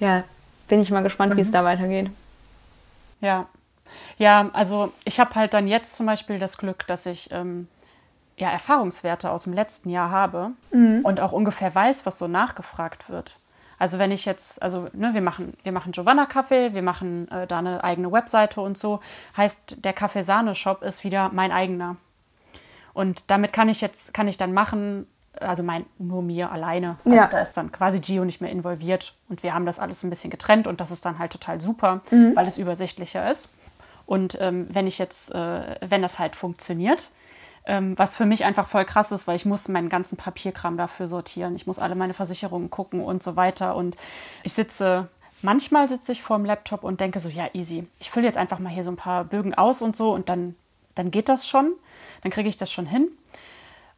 Ja, bin ich mal gespannt, mhm. wie es da weitergeht. Ja. Ja, also ich habe halt dann jetzt zum Beispiel das Glück, dass ich ähm, ja, Erfahrungswerte aus dem letzten Jahr habe mhm. und auch ungefähr weiß, was so nachgefragt wird. Also wenn ich jetzt, also ne, wir machen, wir machen Giovanna Kaffee, wir machen äh, da eine eigene Webseite und so, heißt der Kaffeesahne-Shop ist wieder mein eigener. Und damit kann ich jetzt, kann ich dann machen, also mein, nur mir alleine. Also ja. da ist dann quasi Gio nicht mehr involviert und wir haben das alles ein bisschen getrennt und das ist dann halt total super, mhm. weil es übersichtlicher ist. Und ähm, wenn ich jetzt, äh, wenn das halt funktioniert, ähm, was für mich einfach voll krass ist, weil ich muss meinen ganzen Papierkram dafür sortieren. Ich muss alle meine Versicherungen gucken und so weiter. Und ich sitze, manchmal sitze ich vor dem Laptop und denke so, ja, easy. Ich fülle jetzt einfach mal hier so ein paar Bögen aus und so und dann, dann geht das schon. Dann kriege ich das schon hin.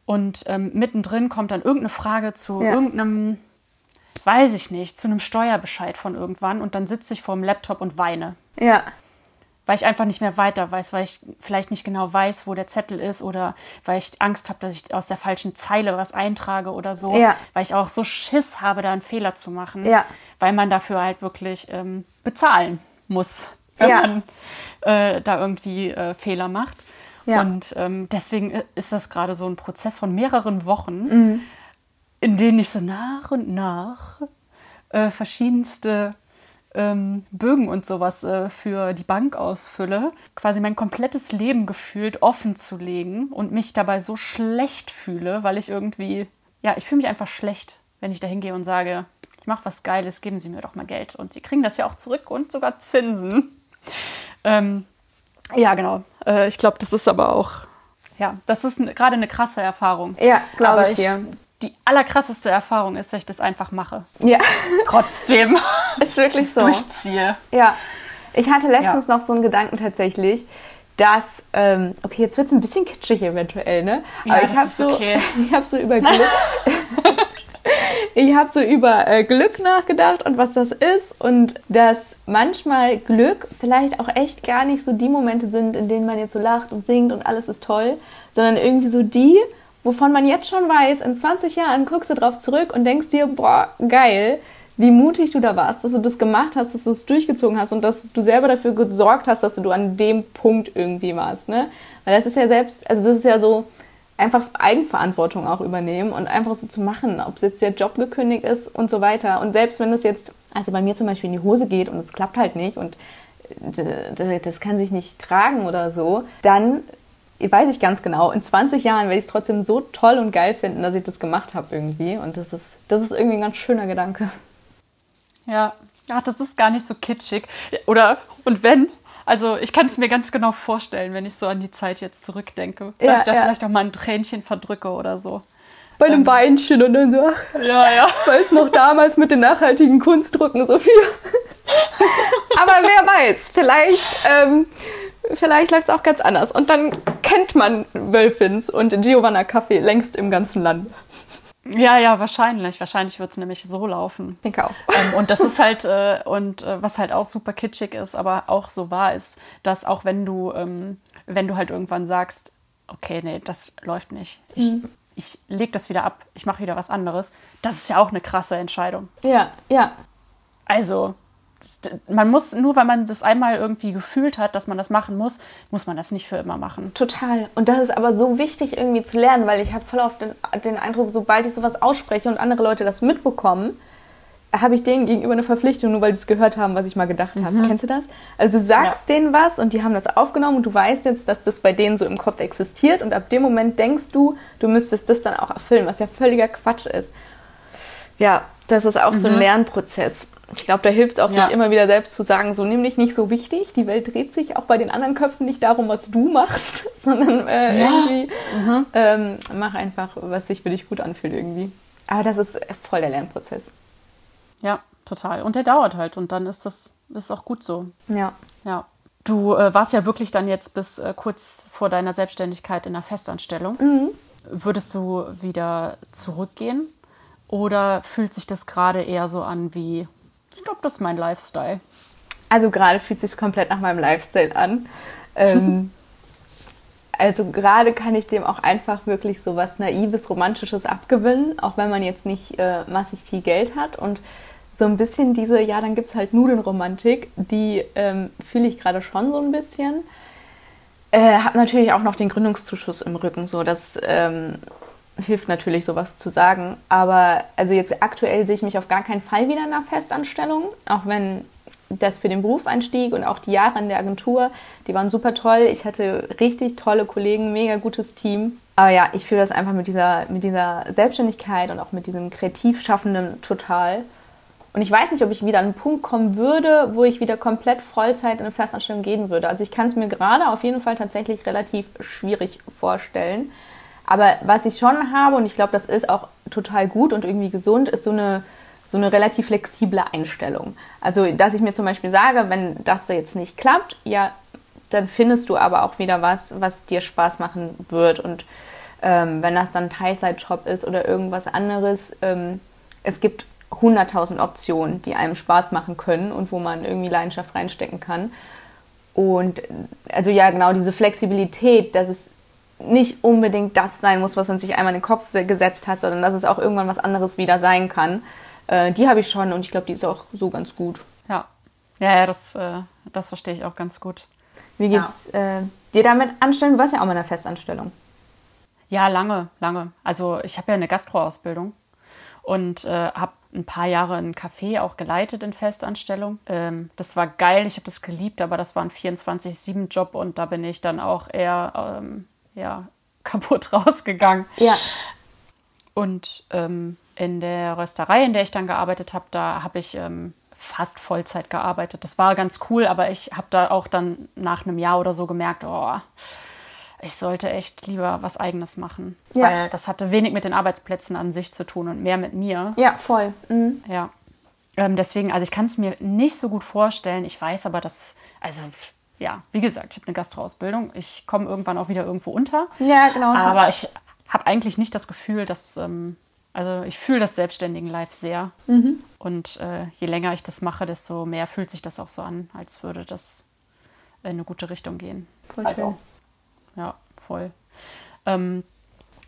Und ähm, mittendrin kommt dann irgendeine Frage zu ja. irgendeinem, weiß ich nicht, zu einem Steuerbescheid von irgendwann und dann sitze ich vor dem Laptop und weine. Ja weil ich einfach nicht mehr weiter weiß, weil ich vielleicht nicht genau weiß, wo der Zettel ist oder weil ich Angst habe, dass ich aus der falschen Zeile was eintrage oder so. Ja. Weil ich auch so Schiss habe, da einen Fehler zu machen. Ja. Weil man dafür halt wirklich ähm, bezahlen muss, wenn ja. man äh, da irgendwie äh, Fehler macht. Und ähm, deswegen ist das gerade so ein Prozess von mehreren Wochen, mhm. in denen ich so nach und nach äh, verschiedenste ähm, Bögen und sowas äh, für die Bank ausfülle, quasi mein komplettes Leben gefühlt offen zu legen und mich dabei so schlecht fühle, weil ich irgendwie, ja, ich fühle mich einfach schlecht, wenn ich da hingehe und sage, ich mache was Geiles, geben Sie mir doch mal Geld. Und Sie kriegen das ja auch zurück und sogar Zinsen. Ähm, ja, genau. Äh, ich glaube, das ist aber auch, ja, das ist gerade eine krasse Erfahrung. Ja, glaube ich dir die allerkrasseste Erfahrung ist, dass ich das einfach mache. Ja. Trotzdem. Ist wirklich so. Durchziehe. Ja. Ich hatte letztens ja. noch so einen Gedanken tatsächlich, dass, ähm, okay, jetzt wird es ein bisschen kitschig eventuell, ne? Ja, Aber ich habe so, okay. hab so über Glück. ich habe so über äh, Glück nachgedacht und was das ist und dass manchmal Glück vielleicht auch echt gar nicht so die Momente sind, in denen man jetzt so lacht und singt und alles ist toll, sondern irgendwie so die, wovon man jetzt schon weiß, in 20 Jahren guckst du drauf zurück und denkst dir, boah, geil, wie mutig du da warst, dass du das gemacht hast, dass du es durchgezogen hast und dass du selber dafür gesorgt hast, dass du an dem Punkt irgendwie warst, ne? Weil das ist ja selbst, also das ist ja so einfach Eigenverantwortung auch übernehmen und einfach so zu machen, ob es jetzt der Job gekündigt ist und so weiter. Und selbst wenn es jetzt, also bei mir zum Beispiel in die Hose geht und es klappt halt nicht und das kann sich nicht tragen oder so, dann weiß ich ganz genau, in 20 Jahren werde ich es trotzdem so toll und geil finden, dass ich das gemacht habe irgendwie. Und das ist, das ist irgendwie ein ganz schöner Gedanke. Ja, ja, das ist gar nicht so kitschig. Oder, und wenn, also ich kann es mir ganz genau vorstellen, wenn ich so an die Zeit jetzt zurückdenke. Weil ja, ich da ja. vielleicht auch mal ein Tränchen verdrücke oder so. Bei einem ähm, Weinchen und dann so, ja, ja. Weiß noch damals mit den nachhaltigen Kunstdrucken so viel. Aber wer weiß, vielleicht ähm, vielleicht läuft es auch ganz anders. Und dann kennt man Wölfins und Giovanna Kaffee längst im ganzen Land. Ja, ja, wahrscheinlich. Wahrscheinlich wird es nämlich so laufen. Ich denke auch. Ähm, und das ist halt, äh, und äh, was halt auch super kitschig ist, aber auch so wahr ist, dass auch wenn du, ähm, wenn du halt irgendwann sagst, okay, nee, das läuft nicht. Ich, mhm. ich leg das wieder ab, ich mache wieder was anderes. Das ist ja auch eine krasse Entscheidung. Ja, ja. Also, man muss, nur weil man das einmal irgendwie gefühlt hat, dass man das machen muss, muss man das nicht für immer machen. Total. Und das ist aber so wichtig irgendwie zu lernen, weil ich habe voll oft den, den, Eindruck, sobald ich sowas ausspreche und andere Leute das mitbekommen, habe ich denen gegenüber eine Verpflichtung, nur weil sie es gehört haben, was ich mal gedacht habe. Mhm. Kennst du das? Also du sagst ja. denen was und die haben das aufgenommen und du weißt jetzt, dass das bei denen so im Kopf existiert und ab dem Moment denkst du, du müsstest das dann auch erfüllen, was ja völliger Quatsch ist. Ja, das ist auch mhm. so ein mhm. Lernprozess. Ich glaube, da hilft es auch, ja. sich immer wieder selbst zu sagen, so nimm dich nicht so wichtig. Die Welt dreht sich auch bei den anderen Köpfen nicht darum, was du machst, sondern äh, ja. irgendwie mhm. ähm, mach einfach, was sich für dich gut anfühlt irgendwie. Aber das ist voll der Lernprozess. Ja, total. Und der dauert halt und dann ist das ist auch gut so. Ja. Ja. Du äh, warst ja wirklich dann jetzt bis äh, kurz vor deiner Selbstständigkeit in der Festanstellung. Mhm. Würdest du wieder zurückgehen? Oder fühlt sich das gerade eher so an wie, ich glaube, das ist mein Lifestyle? Also gerade fühlt es sich komplett nach meinem Lifestyle an. Ähm, also gerade kann ich dem auch einfach wirklich so was Naives, Romantisches abgewinnen, auch wenn man jetzt nicht äh, massig viel Geld hat. Und so ein bisschen diese, ja, dann gibt es halt Nudelnromantik, die ähm, fühle ich gerade schon so ein bisschen. Äh, habe natürlich auch noch den Gründungszuschuss im Rücken, so das ähm, hilft natürlich, sowas zu sagen. Aber also jetzt aktuell sehe ich mich auf gar keinen Fall wieder in einer Festanstellung, auch wenn das für den Berufseinstieg und auch die Jahre in der Agentur, die waren super toll. Ich hatte richtig tolle Kollegen, mega gutes Team. Aber ja, ich fühle das einfach mit dieser, mit dieser Selbstständigkeit und auch mit diesem Kreativschaffenden total. Und ich weiß nicht, ob ich wieder an einen Punkt kommen würde, wo ich wieder komplett Vollzeit in eine Festanstellung gehen würde. Also ich kann es mir gerade auf jeden Fall tatsächlich relativ schwierig vorstellen. Aber was ich schon habe, und ich glaube, das ist auch total gut und irgendwie gesund, ist so eine so eine relativ flexible Einstellung. Also, dass ich mir zum Beispiel sage, wenn das jetzt nicht klappt, ja, dann findest du aber auch wieder was, was dir Spaß machen wird. Und ähm, wenn das dann Teilzeitjob ist oder irgendwas anderes, ähm, es gibt 100.000 Optionen, die einem Spaß machen können und wo man irgendwie Leidenschaft reinstecken kann. Und also ja, genau diese Flexibilität, dass es nicht unbedingt das sein muss, was man sich einmal in den Kopf gesetzt hat, sondern dass es auch irgendwann was anderes wieder sein kann. Äh, die habe ich schon und ich glaube, die ist auch so ganz gut. Ja, ja, ja das, äh, das verstehe ich auch ganz gut. Wie geht's ja. äh, dir damit anstellen? Du warst ja auch mal in einer Festanstellung. Ja, lange, lange. Also ich habe ja eine Gastroausbildung und äh, habe ein paar Jahre ein Café auch geleitet in Festanstellung. Ähm, das war geil, ich habe das geliebt, aber das war ein 24-7-Job und da bin ich dann auch eher ähm, ja, kaputt rausgegangen. Ja. Und ähm, in der Rösterei, in der ich dann gearbeitet habe, da habe ich ähm, fast Vollzeit gearbeitet. Das war ganz cool, aber ich habe da auch dann nach einem Jahr oder so gemerkt, oh, ich sollte echt lieber was Eigenes machen. Ja. Weil das hatte wenig mit den Arbeitsplätzen an sich zu tun und mehr mit mir. Ja, voll. Mhm. Ja. Ähm, deswegen, also ich kann es mir nicht so gut vorstellen. Ich weiß aber, dass, also ja, wie gesagt, ich habe eine Gastroausbildung. Ich komme irgendwann auch wieder irgendwo unter. Ja, genau. Aber ich habe eigentlich nicht das Gefühl, dass ähm, also ich fühle das selbstständigen Life sehr. Mhm. Und äh, je länger ich das mache, desto mehr fühlt sich das auch so an, als würde das in eine gute Richtung gehen. Voll also, schön. Ja, voll. Ähm,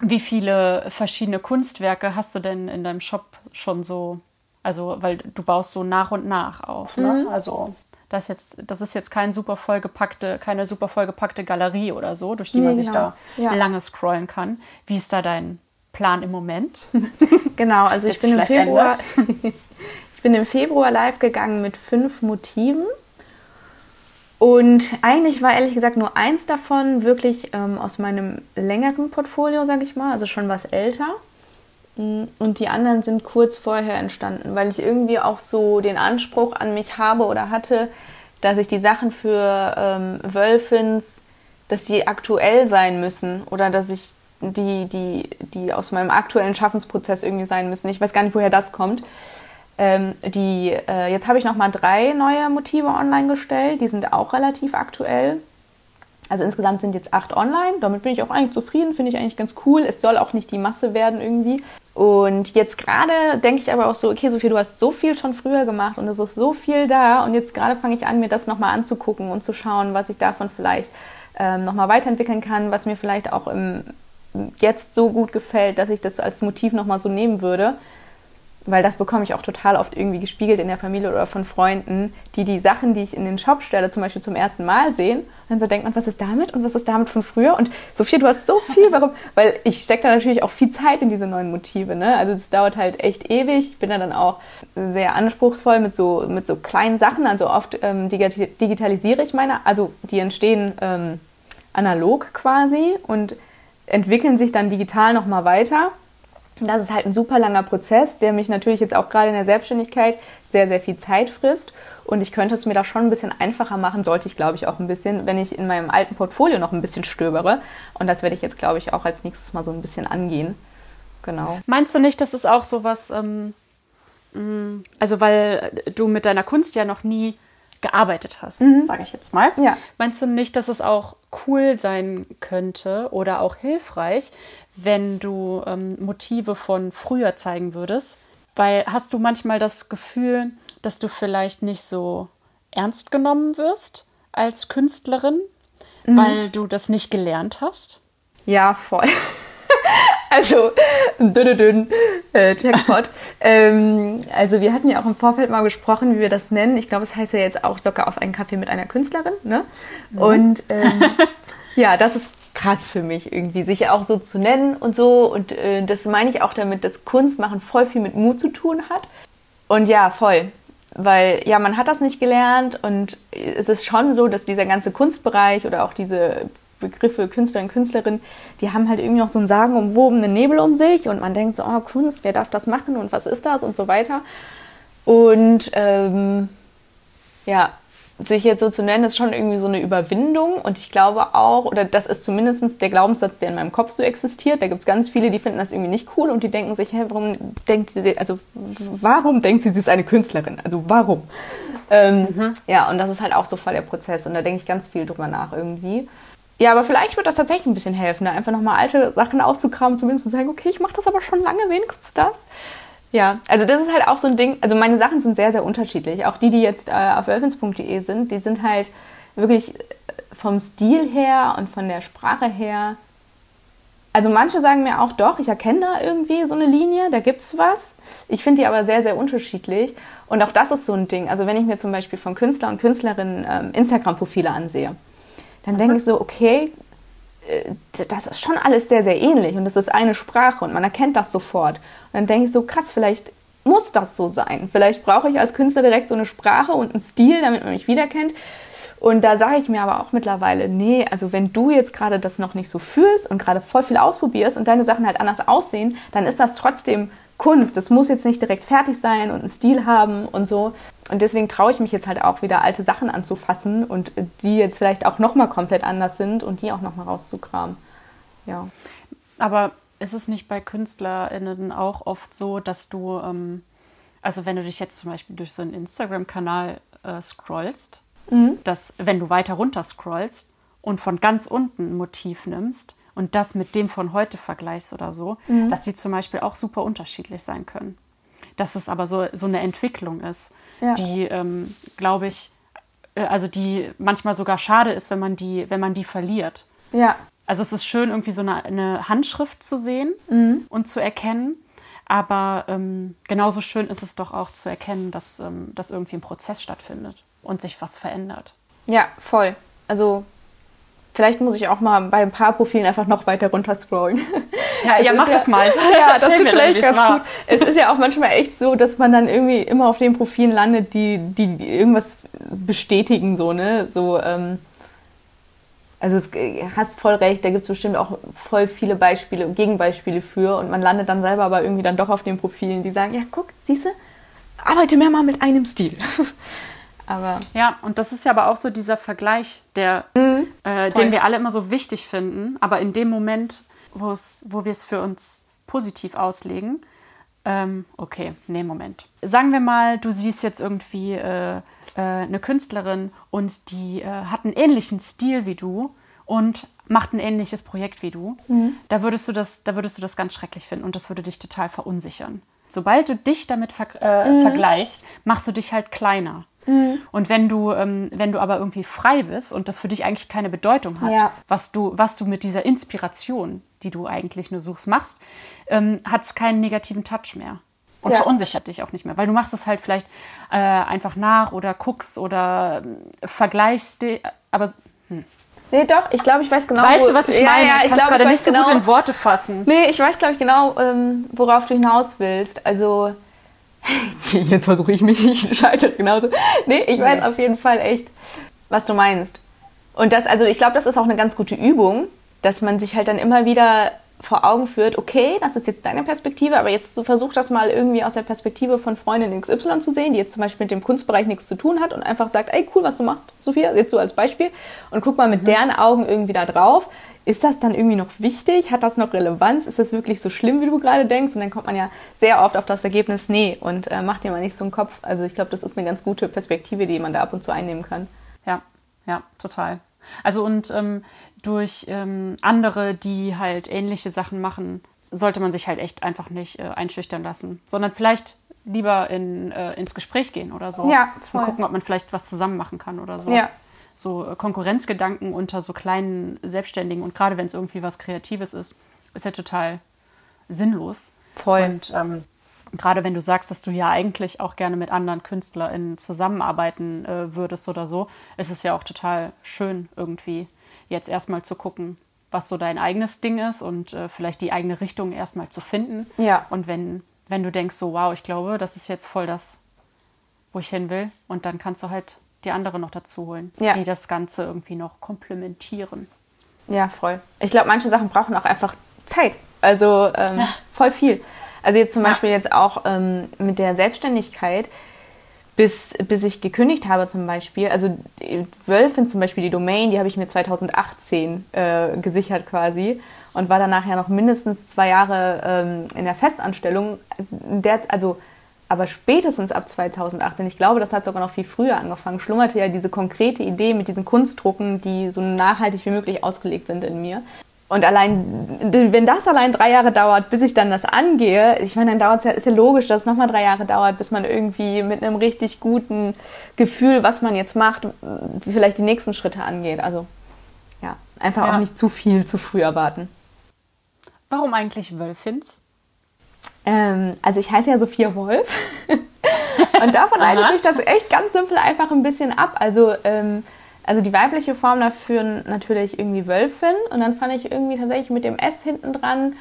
wie viele verschiedene Kunstwerke hast du denn in deinem Shop schon so? Also, weil du baust so nach und nach auf, ne? Mhm. Also das, jetzt, das ist jetzt kein super vollgepackte, keine super vollgepackte Galerie oder so, durch die man sich genau. da ja. lange scrollen kann. Wie ist da dein Plan im Moment. genau, also ich bin, im Februar, ich bin im Februar live gegangen mit fünf Motiven. Und eigentlich war ehrlich gesagt nur eins davon wirklich ähm, aus meinem längeren Portfolio, sage ich mal, also schon was älter. Und die anderen sind kurz vorher entstanden, weil ich irgendwie auch so den Anspruch an mich habe oder hatte, dass ich die Sachen für ähm, Wölfins, dass sie aktuell sein müssen oder dass ich die, die, die aus meinem aktuellen Schaffensprozess irgendwie sein müssen. Ich weiß gar nicht, woher das kommt. Ähm, die, äh, jetzt habe ich noch mal drei neue Motive online gestellt. Die sind auch relativ aktuell. Also insgesamt sind jetzt acht online. Damit bin ich auch eigentlich zufrieden, finde ich eigentlich ganz cool. Es soll auch nicht die Masse werden irgendwie. Und jetzt gerade denke ich aber auch so, okay, Sophie, du hast so viel schon früher gemacht und es ist so viel da. Und jetzt gerade fange ich an, mir das nochmal anzugucken und zu schauen, was ich davon vielleicht ähm, nochmal weiterentwickeln kann, was mir vielleicht auch im jetzt so gut gefällt, dass ich das als Motiv nochmal so nehmen würde. Weil das bekomme ich auch total oft irgendwie gespiegelt in der Familie oder von Freunden, die die Sachen, die ich in den Shop stelle, zum Beispiel zum ersten Mal sehen. Und dann so denkt man, was ist damit und was ist damit von früher? Und Sophia, du hast so viel, warum? Weil ich stecke da natürlich auch viel Zeit in diese neuen Motive. Ne? Also es dauert halt echt ewig. Ich bin da dann auch sehr anspruchsvoll mit so, mit so kleinen Sachen. Also oft ähm, digitalisiere ich meine, also die entstehen ähm, analog quasi und entwickeln sich dann digital nochmal weiter. Das ist halt ein super langer Prozess, der mich natürlich jetzt auch gerade in der Selbstständigkeit sehr, sehr viel Zeit frisst. Und ich könnte es mir da schon ein bisschen einfacher machen, sollte ich, glaube ich, auch ein bisschen, wenn ich in meinem alten Portfolio noch ein bisschen stöbere. Und das werde ich jetzt, glaube ich, auch als nächstes mal so ein bisschen angehen. genau. Meinst du nicht, dass es auch sowas, ähm, mh, also weil du mit deiner Kunst ja noch nie gearbeitet hast, sage ich jetzt mal. Ja. Meinst du nicht, dass es auch cool sein könnte oder auch hilfreich, wenn du ähm, Motive von früher zeigen würdest? Weil hast du manchmal das Gefühl, dass du vielleicht nicht so ernst genommen wirst als Künstlerin, weil du das nicht gelernt hast? Ja, voll. also, dünne dünn, äh, Jackpot. ähm, also wir hatten ja auch im Vorfeld mal gesprochen, wie wir das nennen. Ich glaube, es heißt ja jetzt auch sogar auf einen Kaffee mit einer Künstlerin. Ne? Und ähm, ja, das ist krass für mich irgendwie, sich auch so zu nennen und so. Und äh, das meine ich auch damit, dass Kunstmachen voll viel mit Mut zu tun hat. Und ja, voll. Weil ja, man hat das nicht gelernt und es ist schon so, dass dieser ganze Kunstbereich oder auch diese Begriffe Künstler und Künstlerin, die haben halt irgendwie noch so einen sagenumwobenen Nebel um sich und man denkt so, oh Kunst, wer darf das machen und was ist das und so weiter. Und ähm, ja, sich jetzt so zu nennen, ist schon irgendwie so eine Überwindung und ich glaube auch, oder das ist zumindest der Glaubenssatz, der in meinem Kopf so existiert. Da gibt es ganz viele, die finden das irgendwie nicht cool und die denken sich, hä, warum denkt sie, also warum denkt sie, sie ist eine Künstlerin? Also warum? Ähm, Ja, und das ist halt auch so voll der Prozess und da denke ich ganz viel drüber nach irgendwie. Ja, aber vielleicht wird das tatsächlich ein bisschen helfen, da einfach nochmal alte Sachen auszukramen, zumindest zu sagen, okay, ich mache das aber schon lange, wenigstens das. Ja, also das ist halt auch so ein Ding, also meine Sachen sind sehr, sehr unterschiedlich. Auch die, die jetzt äh, auf wölfens.de sind, die sind halt wirklich äh, vom Stil her und von der Sprache her. Also manche sagen mir auch, doch, ich erkenne da irgendwie so eine Linie, da gibt's was. Ich finde die aber sehr, sehr unterschiedlich. Und auch das ist so ein Ding. Also wenn ich mir zum Beispiel von Künstler und Künstlerinnen ähm, Instagram-Profile ansehe, dann denke ich so, okay, das ist schon alles sehr, sehr ähnlich und das ist eine Sprache und man erkennt das sofort. Und dann denke ich so, krass, vielleicht muss das so sein. Vielleicht brauche ich als Künstler direkt so eine Sprache und einen Stil, damit man mich wiederkennt. Und da sage ich mir aber auch mittlerweile, nee, also wenn du jetzt gerade das noch nicht so fühlst und gerade voll viel ausprobierst und deine Sachen halt anders aussehen, dann ist das trotzdem Kunst. Das muss jetzt nicht direkt fertig sein und einen Stil haben und so. Und deswegen traue ich mich jetzt halt auch wieder alte Sachen anzufassen und die jetzt vielleicht auch nochmal komplett anders sind und die auch nochmal rauszukramen. Ja. Aber ist es nicht bei KünstlerInnen auch oft so, dass du, ähm, also wenn du dich jetzt zum Beispiel durch so einen Instagram-Kanal äh, scrollst, dass wenn du weiter runter scrollst und von ganz unten ein Motiv nimmst und das mit dem von heute vergleichst oder so, dass die zum Beispiel auch super unterschiedlich sein können. Dass es aber so, so eine Entwicklung ist, Ja. die, ähm, glaube ich, äh, also die manchmal sogar schade ist, wenn man die, wenn man die verliert. Ja. Also es ist schön, irgendwie so eine, eine Handschrift zu sehen Mhm. und zu erkennen. Aber ähm, genauso schön ist es doch auch zu erkennen, dass, ähm, dass irgendwie ein Prozess stattfindet und sich was verändert. Ja, voll. Also vielleicht muss ich auch mal bei ein paar Profilen einfach noch weiter runter scrollen. Ja, ja, mach das mal. Ja, das tut vielleicht ganz war. gut. Es ist ja auch manchmal echt so, dass man dann irgendwie immer auf den Profilen landet, die, die, die irgendwas bestätigen, so, ne? So, ähm, also es hast voll recht, da gibt es bestimmt auch voll viele Beispiele, Gegenbeispiele für und man landet dann selber aber irgendwie dann doch auf den Profilen, die sagen, ja, guck, siehst du, arbeite mehr mal mit einem Stil. Aber Ja, und das ist ja aber auch so dieser Vergleich, der, Mhm. äh, den wir alle immer so wichtig finden. Aber in dem Moment, wo wir es für uns positiv auslegen, ähm, okay, nee, Moment. Sagen wir mal, du siehst jetzt irgendwie äh, äh, eine Künstlerin und die äh, hat einen ähnlichen Stil wie du und macht ein ähnliches Projekt wie du. Da, würdest du das, da würdest du das ganz schrecklich finden und das würde dich total verunsichern. Sobald du dich damit ver äh, vergleichst, machst du dich halt kleiner. Und wenn du, ähm, wenn du aber irgendwie frei bist und das für dich eigentlich keine Bedeutung hat, Ja. was, du, was du mit dieser Inspiration, die du eigentlich nur suchst, machst, ähm, hat es keinen negativen Touch mehr. Und Ja. verunsichert dich auch nicht mehr, weil du machst es halt vielleicht äh, einfach nach oder guckst oder ähm, vergleichst, aber s- nee, doch, ich glaube, ich weiß genau, weißt wo- du, was ich meine? Ja, ich ich kann glaube, gerade ich nicht so genau, gut in Worte fassen. Nee, ich weiß, glaube ich, genau, ähm, worauf du hinaus willst. Also, jetzt versuche ich mich, ich scheitere genauso. Nee, ich weiß auf jeden Fall echt, was du meinst. Und das, also ich glaube, das ist auch eine ganz gute Übung, dass man sich halt dann immer wieder vor Augen führt, okay, das ist jetzt deine Perspektive, aber jetzt so versuch das mal irgendwie aus der Perspektive von Freundin XY zu sehen, die jetzt zum Beispiel mit dem Kunstbereich nichts zu tun hat und einfach sagt, ey, cool, was du machst, Sophia, jetzt so als Beispiel. Und guck mal mit mhm. deren Augen irgendwie da drauf. Ist das dann irgendwie noch wichtig? Hat das noch Relevanz? Ist das wirklich so schlimm, wie du gerade denkst? Und dann kommt man ja sehr oft auf das Ergebnis, nee, und äh, macht dir mal nicht so einen Kopf. Also ich glaube, das ist eine ganz gute Perspektive, die man da ab und zu einnehmen kann. Ja, ja, total. Also und ähm, durch ähm, andere, die halt ähnliche Sachen machen, sollte man sich halt echt einfach nicht äh, einschüchtern lassen, sondern vielleicht lieber in, äh, ins Gespräch gehen oder so. Ja, voll. Und gucken, ob man vielleicht was zusammen machen kann oder so. Ja. So äh, Konkurrenzgedanken unter so kleinen Selbstständigen und gerade wenn es irgendwie was Kreatives ist, ist ja total sinnlos. Voll. Und ähm, gerade wenn du sagst, dass du ja eigentlich auch gerne mit anderen KünstlerInnen zusammenarbeiten äh, würdest oder so, ist es ja auch total schön, irgendwie jetzt erstmal zu gucken, was so dein eigenes Ding ist und äh, vielleicht die eigene Richtung erstmal zu finden. Ja. Und wenn, wenn du denkst, so, wow, ich glaube, das ist jetzt voll das, wo ich hin will, und dann kannst du halt die andere noch dazu holen, ja. die das Ganze irgendwie noch komplementieren. Ja, voll. Ich glaube, manche Sachen brauchen auch einfach Zeit. Also ähm, ja. voll viel. Also jetzt zum ja. Beispiel jetzt auch ähm, mit der Selbstständigkeit, bis, bis ich gekündigt habe zum Beispiel, also Wölfin zum Beispiel, die Domain, die habe ich mir 2018 äh, gesichert quasi und war danach ja noch mindestens zwei Jahre ähm, in der Festanstellung. Der, also aber spätestens ab 2018, ich glaube, das hat sogar noch viel früher angefangen, schlummerte ja diese konkrete Idee mit diesen Kunstdrucken, die so nachhaltig wie möglich ausgelegt sind in mir. Und allein, wenn das allein drei Jahre dauert, bis ich dann das angehe, ich meine, dann dauert es ja, ist ja logisch, dass es nochmal drei Jahre dauert, bis man irgendwie mit einem richtig guten Gefühl, was man jetzt macht, vielleicht die nächsten Schritte angeht. Also, ja, einfach ja. auch nicht zu viel zu früh erwarten. Warum eigentlich Wölfins? Ähm, also, ich heiße ja Sophia Wolf. Und davon leitet sich das echt ganz simpel einfach ein bisschen ab. Also, ähm, also die weibliche Form dafür natürlich irgendwie Wölfin und dann fand ich irgendwie tatsächlich mit dem S hinten dran,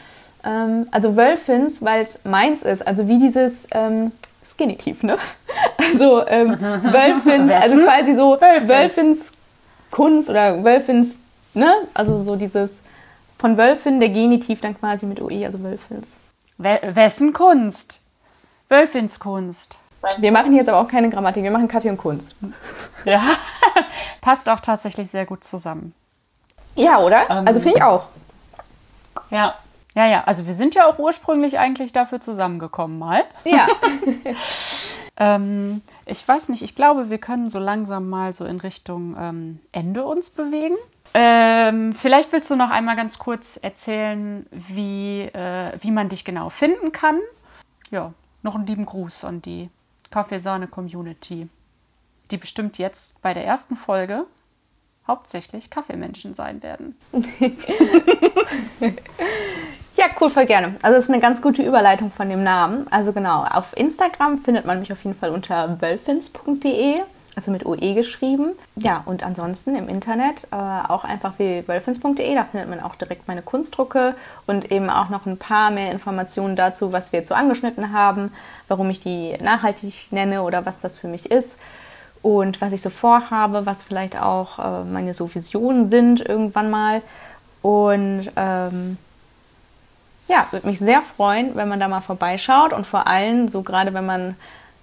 ähm, also Wölfins, weil es meins ist, also wie dieses ähm, Genitiv, ne? Also ähm, Wölfins, also quasi so Wölfins. Wölfins Kunst oder Wölfins, ne? Also so dieses von Wölfin der Genitiv dann quasi mit OE, also Wölfins. Wessen Kunst? Wölfins Kunst. Wir machen jetzt aber auch keine Grammatik, wir machen Kaffee und Kunst. Ja, passt auch tatsächlich sehr gut zusammen. Ja, oder? Ähm, also finde ich auch. Ja, ja, ja. Also wir sind ja auch ursprünglich eigentlich dafür zusammengekommen mal. Ja. ähm, ich weiß nicht, ich glaube, wir können so langsam mal so in Richtung ähm, Ende uns bewegen. Ähm, vielleicht willst du noch einmal ganz kurz erzählen, wie, äh, wie man dich genau finden kann. Ja, noch einen lieben Gruß an die Kaffeesahne-Community, die bestimmt jetzt bei der ersten Folge hauptsächlich Kaffeemenschen sein werden. ja, cool, voll gerne. Also es ist eine ganz gute Überleitung von dem Namen. Also genau, auf Instagram findet man mich auf jeden Fall unter wölfins.de also mit OE geschrieben. Ja, und ansonsten im Internet äh, auch einfach wie wölfins.de, da findet man auch direkt meine Kunstdrucke und eben auch noch ein paar mehr Informationen dazu, was wir jetzt so angeschnitten haben, warum ich die nachhaltig nenne oder was das für mich ist und was ich so vorhabe, was vielleicht auch äh, meine so Visionen sind irgendwann mal. Und ähm, ja, würde mich sehr freuen, wenn man da mal vorbeischaut und vor allem so gerade wenn man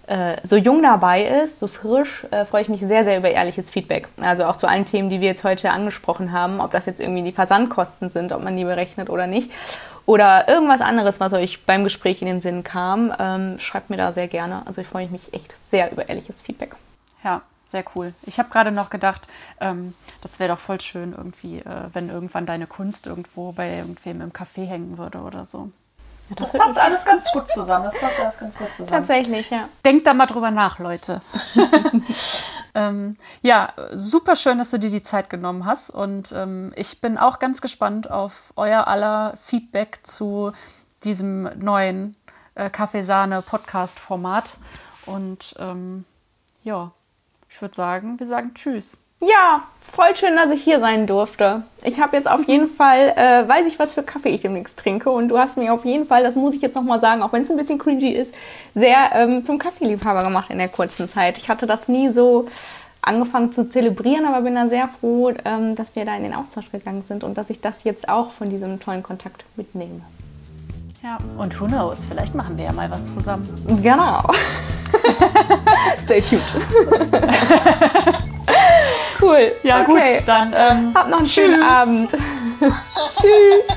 äh, so jung dabei ist, so frisch, äh, freue ich mich sehr, sehr über ehrliches Feedback. Also auch zu allen Themen, die wir jetzt heute angesprochen haben, ob das jetzt irgendwie die Versandkosten sind, ob man die berechnet oder nicht. Oder irgendwas anderes, was euch beim Gespräch in den Sinn kam, ähm, schreibt mir da sehr gerne. Also ich freue mich echt sehr über ehrliches Feedback. Ja, sehr cool. Ich habe gerade noch gedacht, ähm, das wäre doch voll schön irgendwie, äh, wenn irgendwann deine Kunst irgendwo bei irgendwem im Café hängen würde oder so. Ja, das, das passt alles ganz gut zusammen. Das passt alles ganz gut zusammen. Tatsächlich, ja. Denkt da mal drüber nach, Leute. ähm, ja, super schön, dass du dir die Zeit genommen hast. Und ähm, ich bin auch ganz gespannt auf euer aller Feedback zu diesem neuen äh, Kaffeesahne-Podcast-Format. Und ähm, ja, ich würde sagen, wir sagen Tschüss. Ja, voll schön, dass ich hier sein durfte. Ich habe jetzt auf mhm. jeden Fall, äh, weiß ich, was für Kaffee ich demnächst trinke. Und du hast mir auf jeden Fall, das muss ich jetzt nochmal sagen, auch wenn es ein bisschen cringy ist, sehr ähm, zum Kaffeeliebhaber gemacht in der kurzen Zeit. Ich hatte das nie so angefangen zu zelebrieren, aber bin da sehr froh, ähm, dass wir da in den Austausch gegangen sind und dass ich das jetzt auch von diesem tollen Kontakt mitnehme. Ja, und who knows, vielleicht machen wir ja mal was zusammen. Genau. Stay tuned. Cool. Ja, okay. gut, dann. Ähm, Habt noch einen tschüss. schönen Abend. tschüss.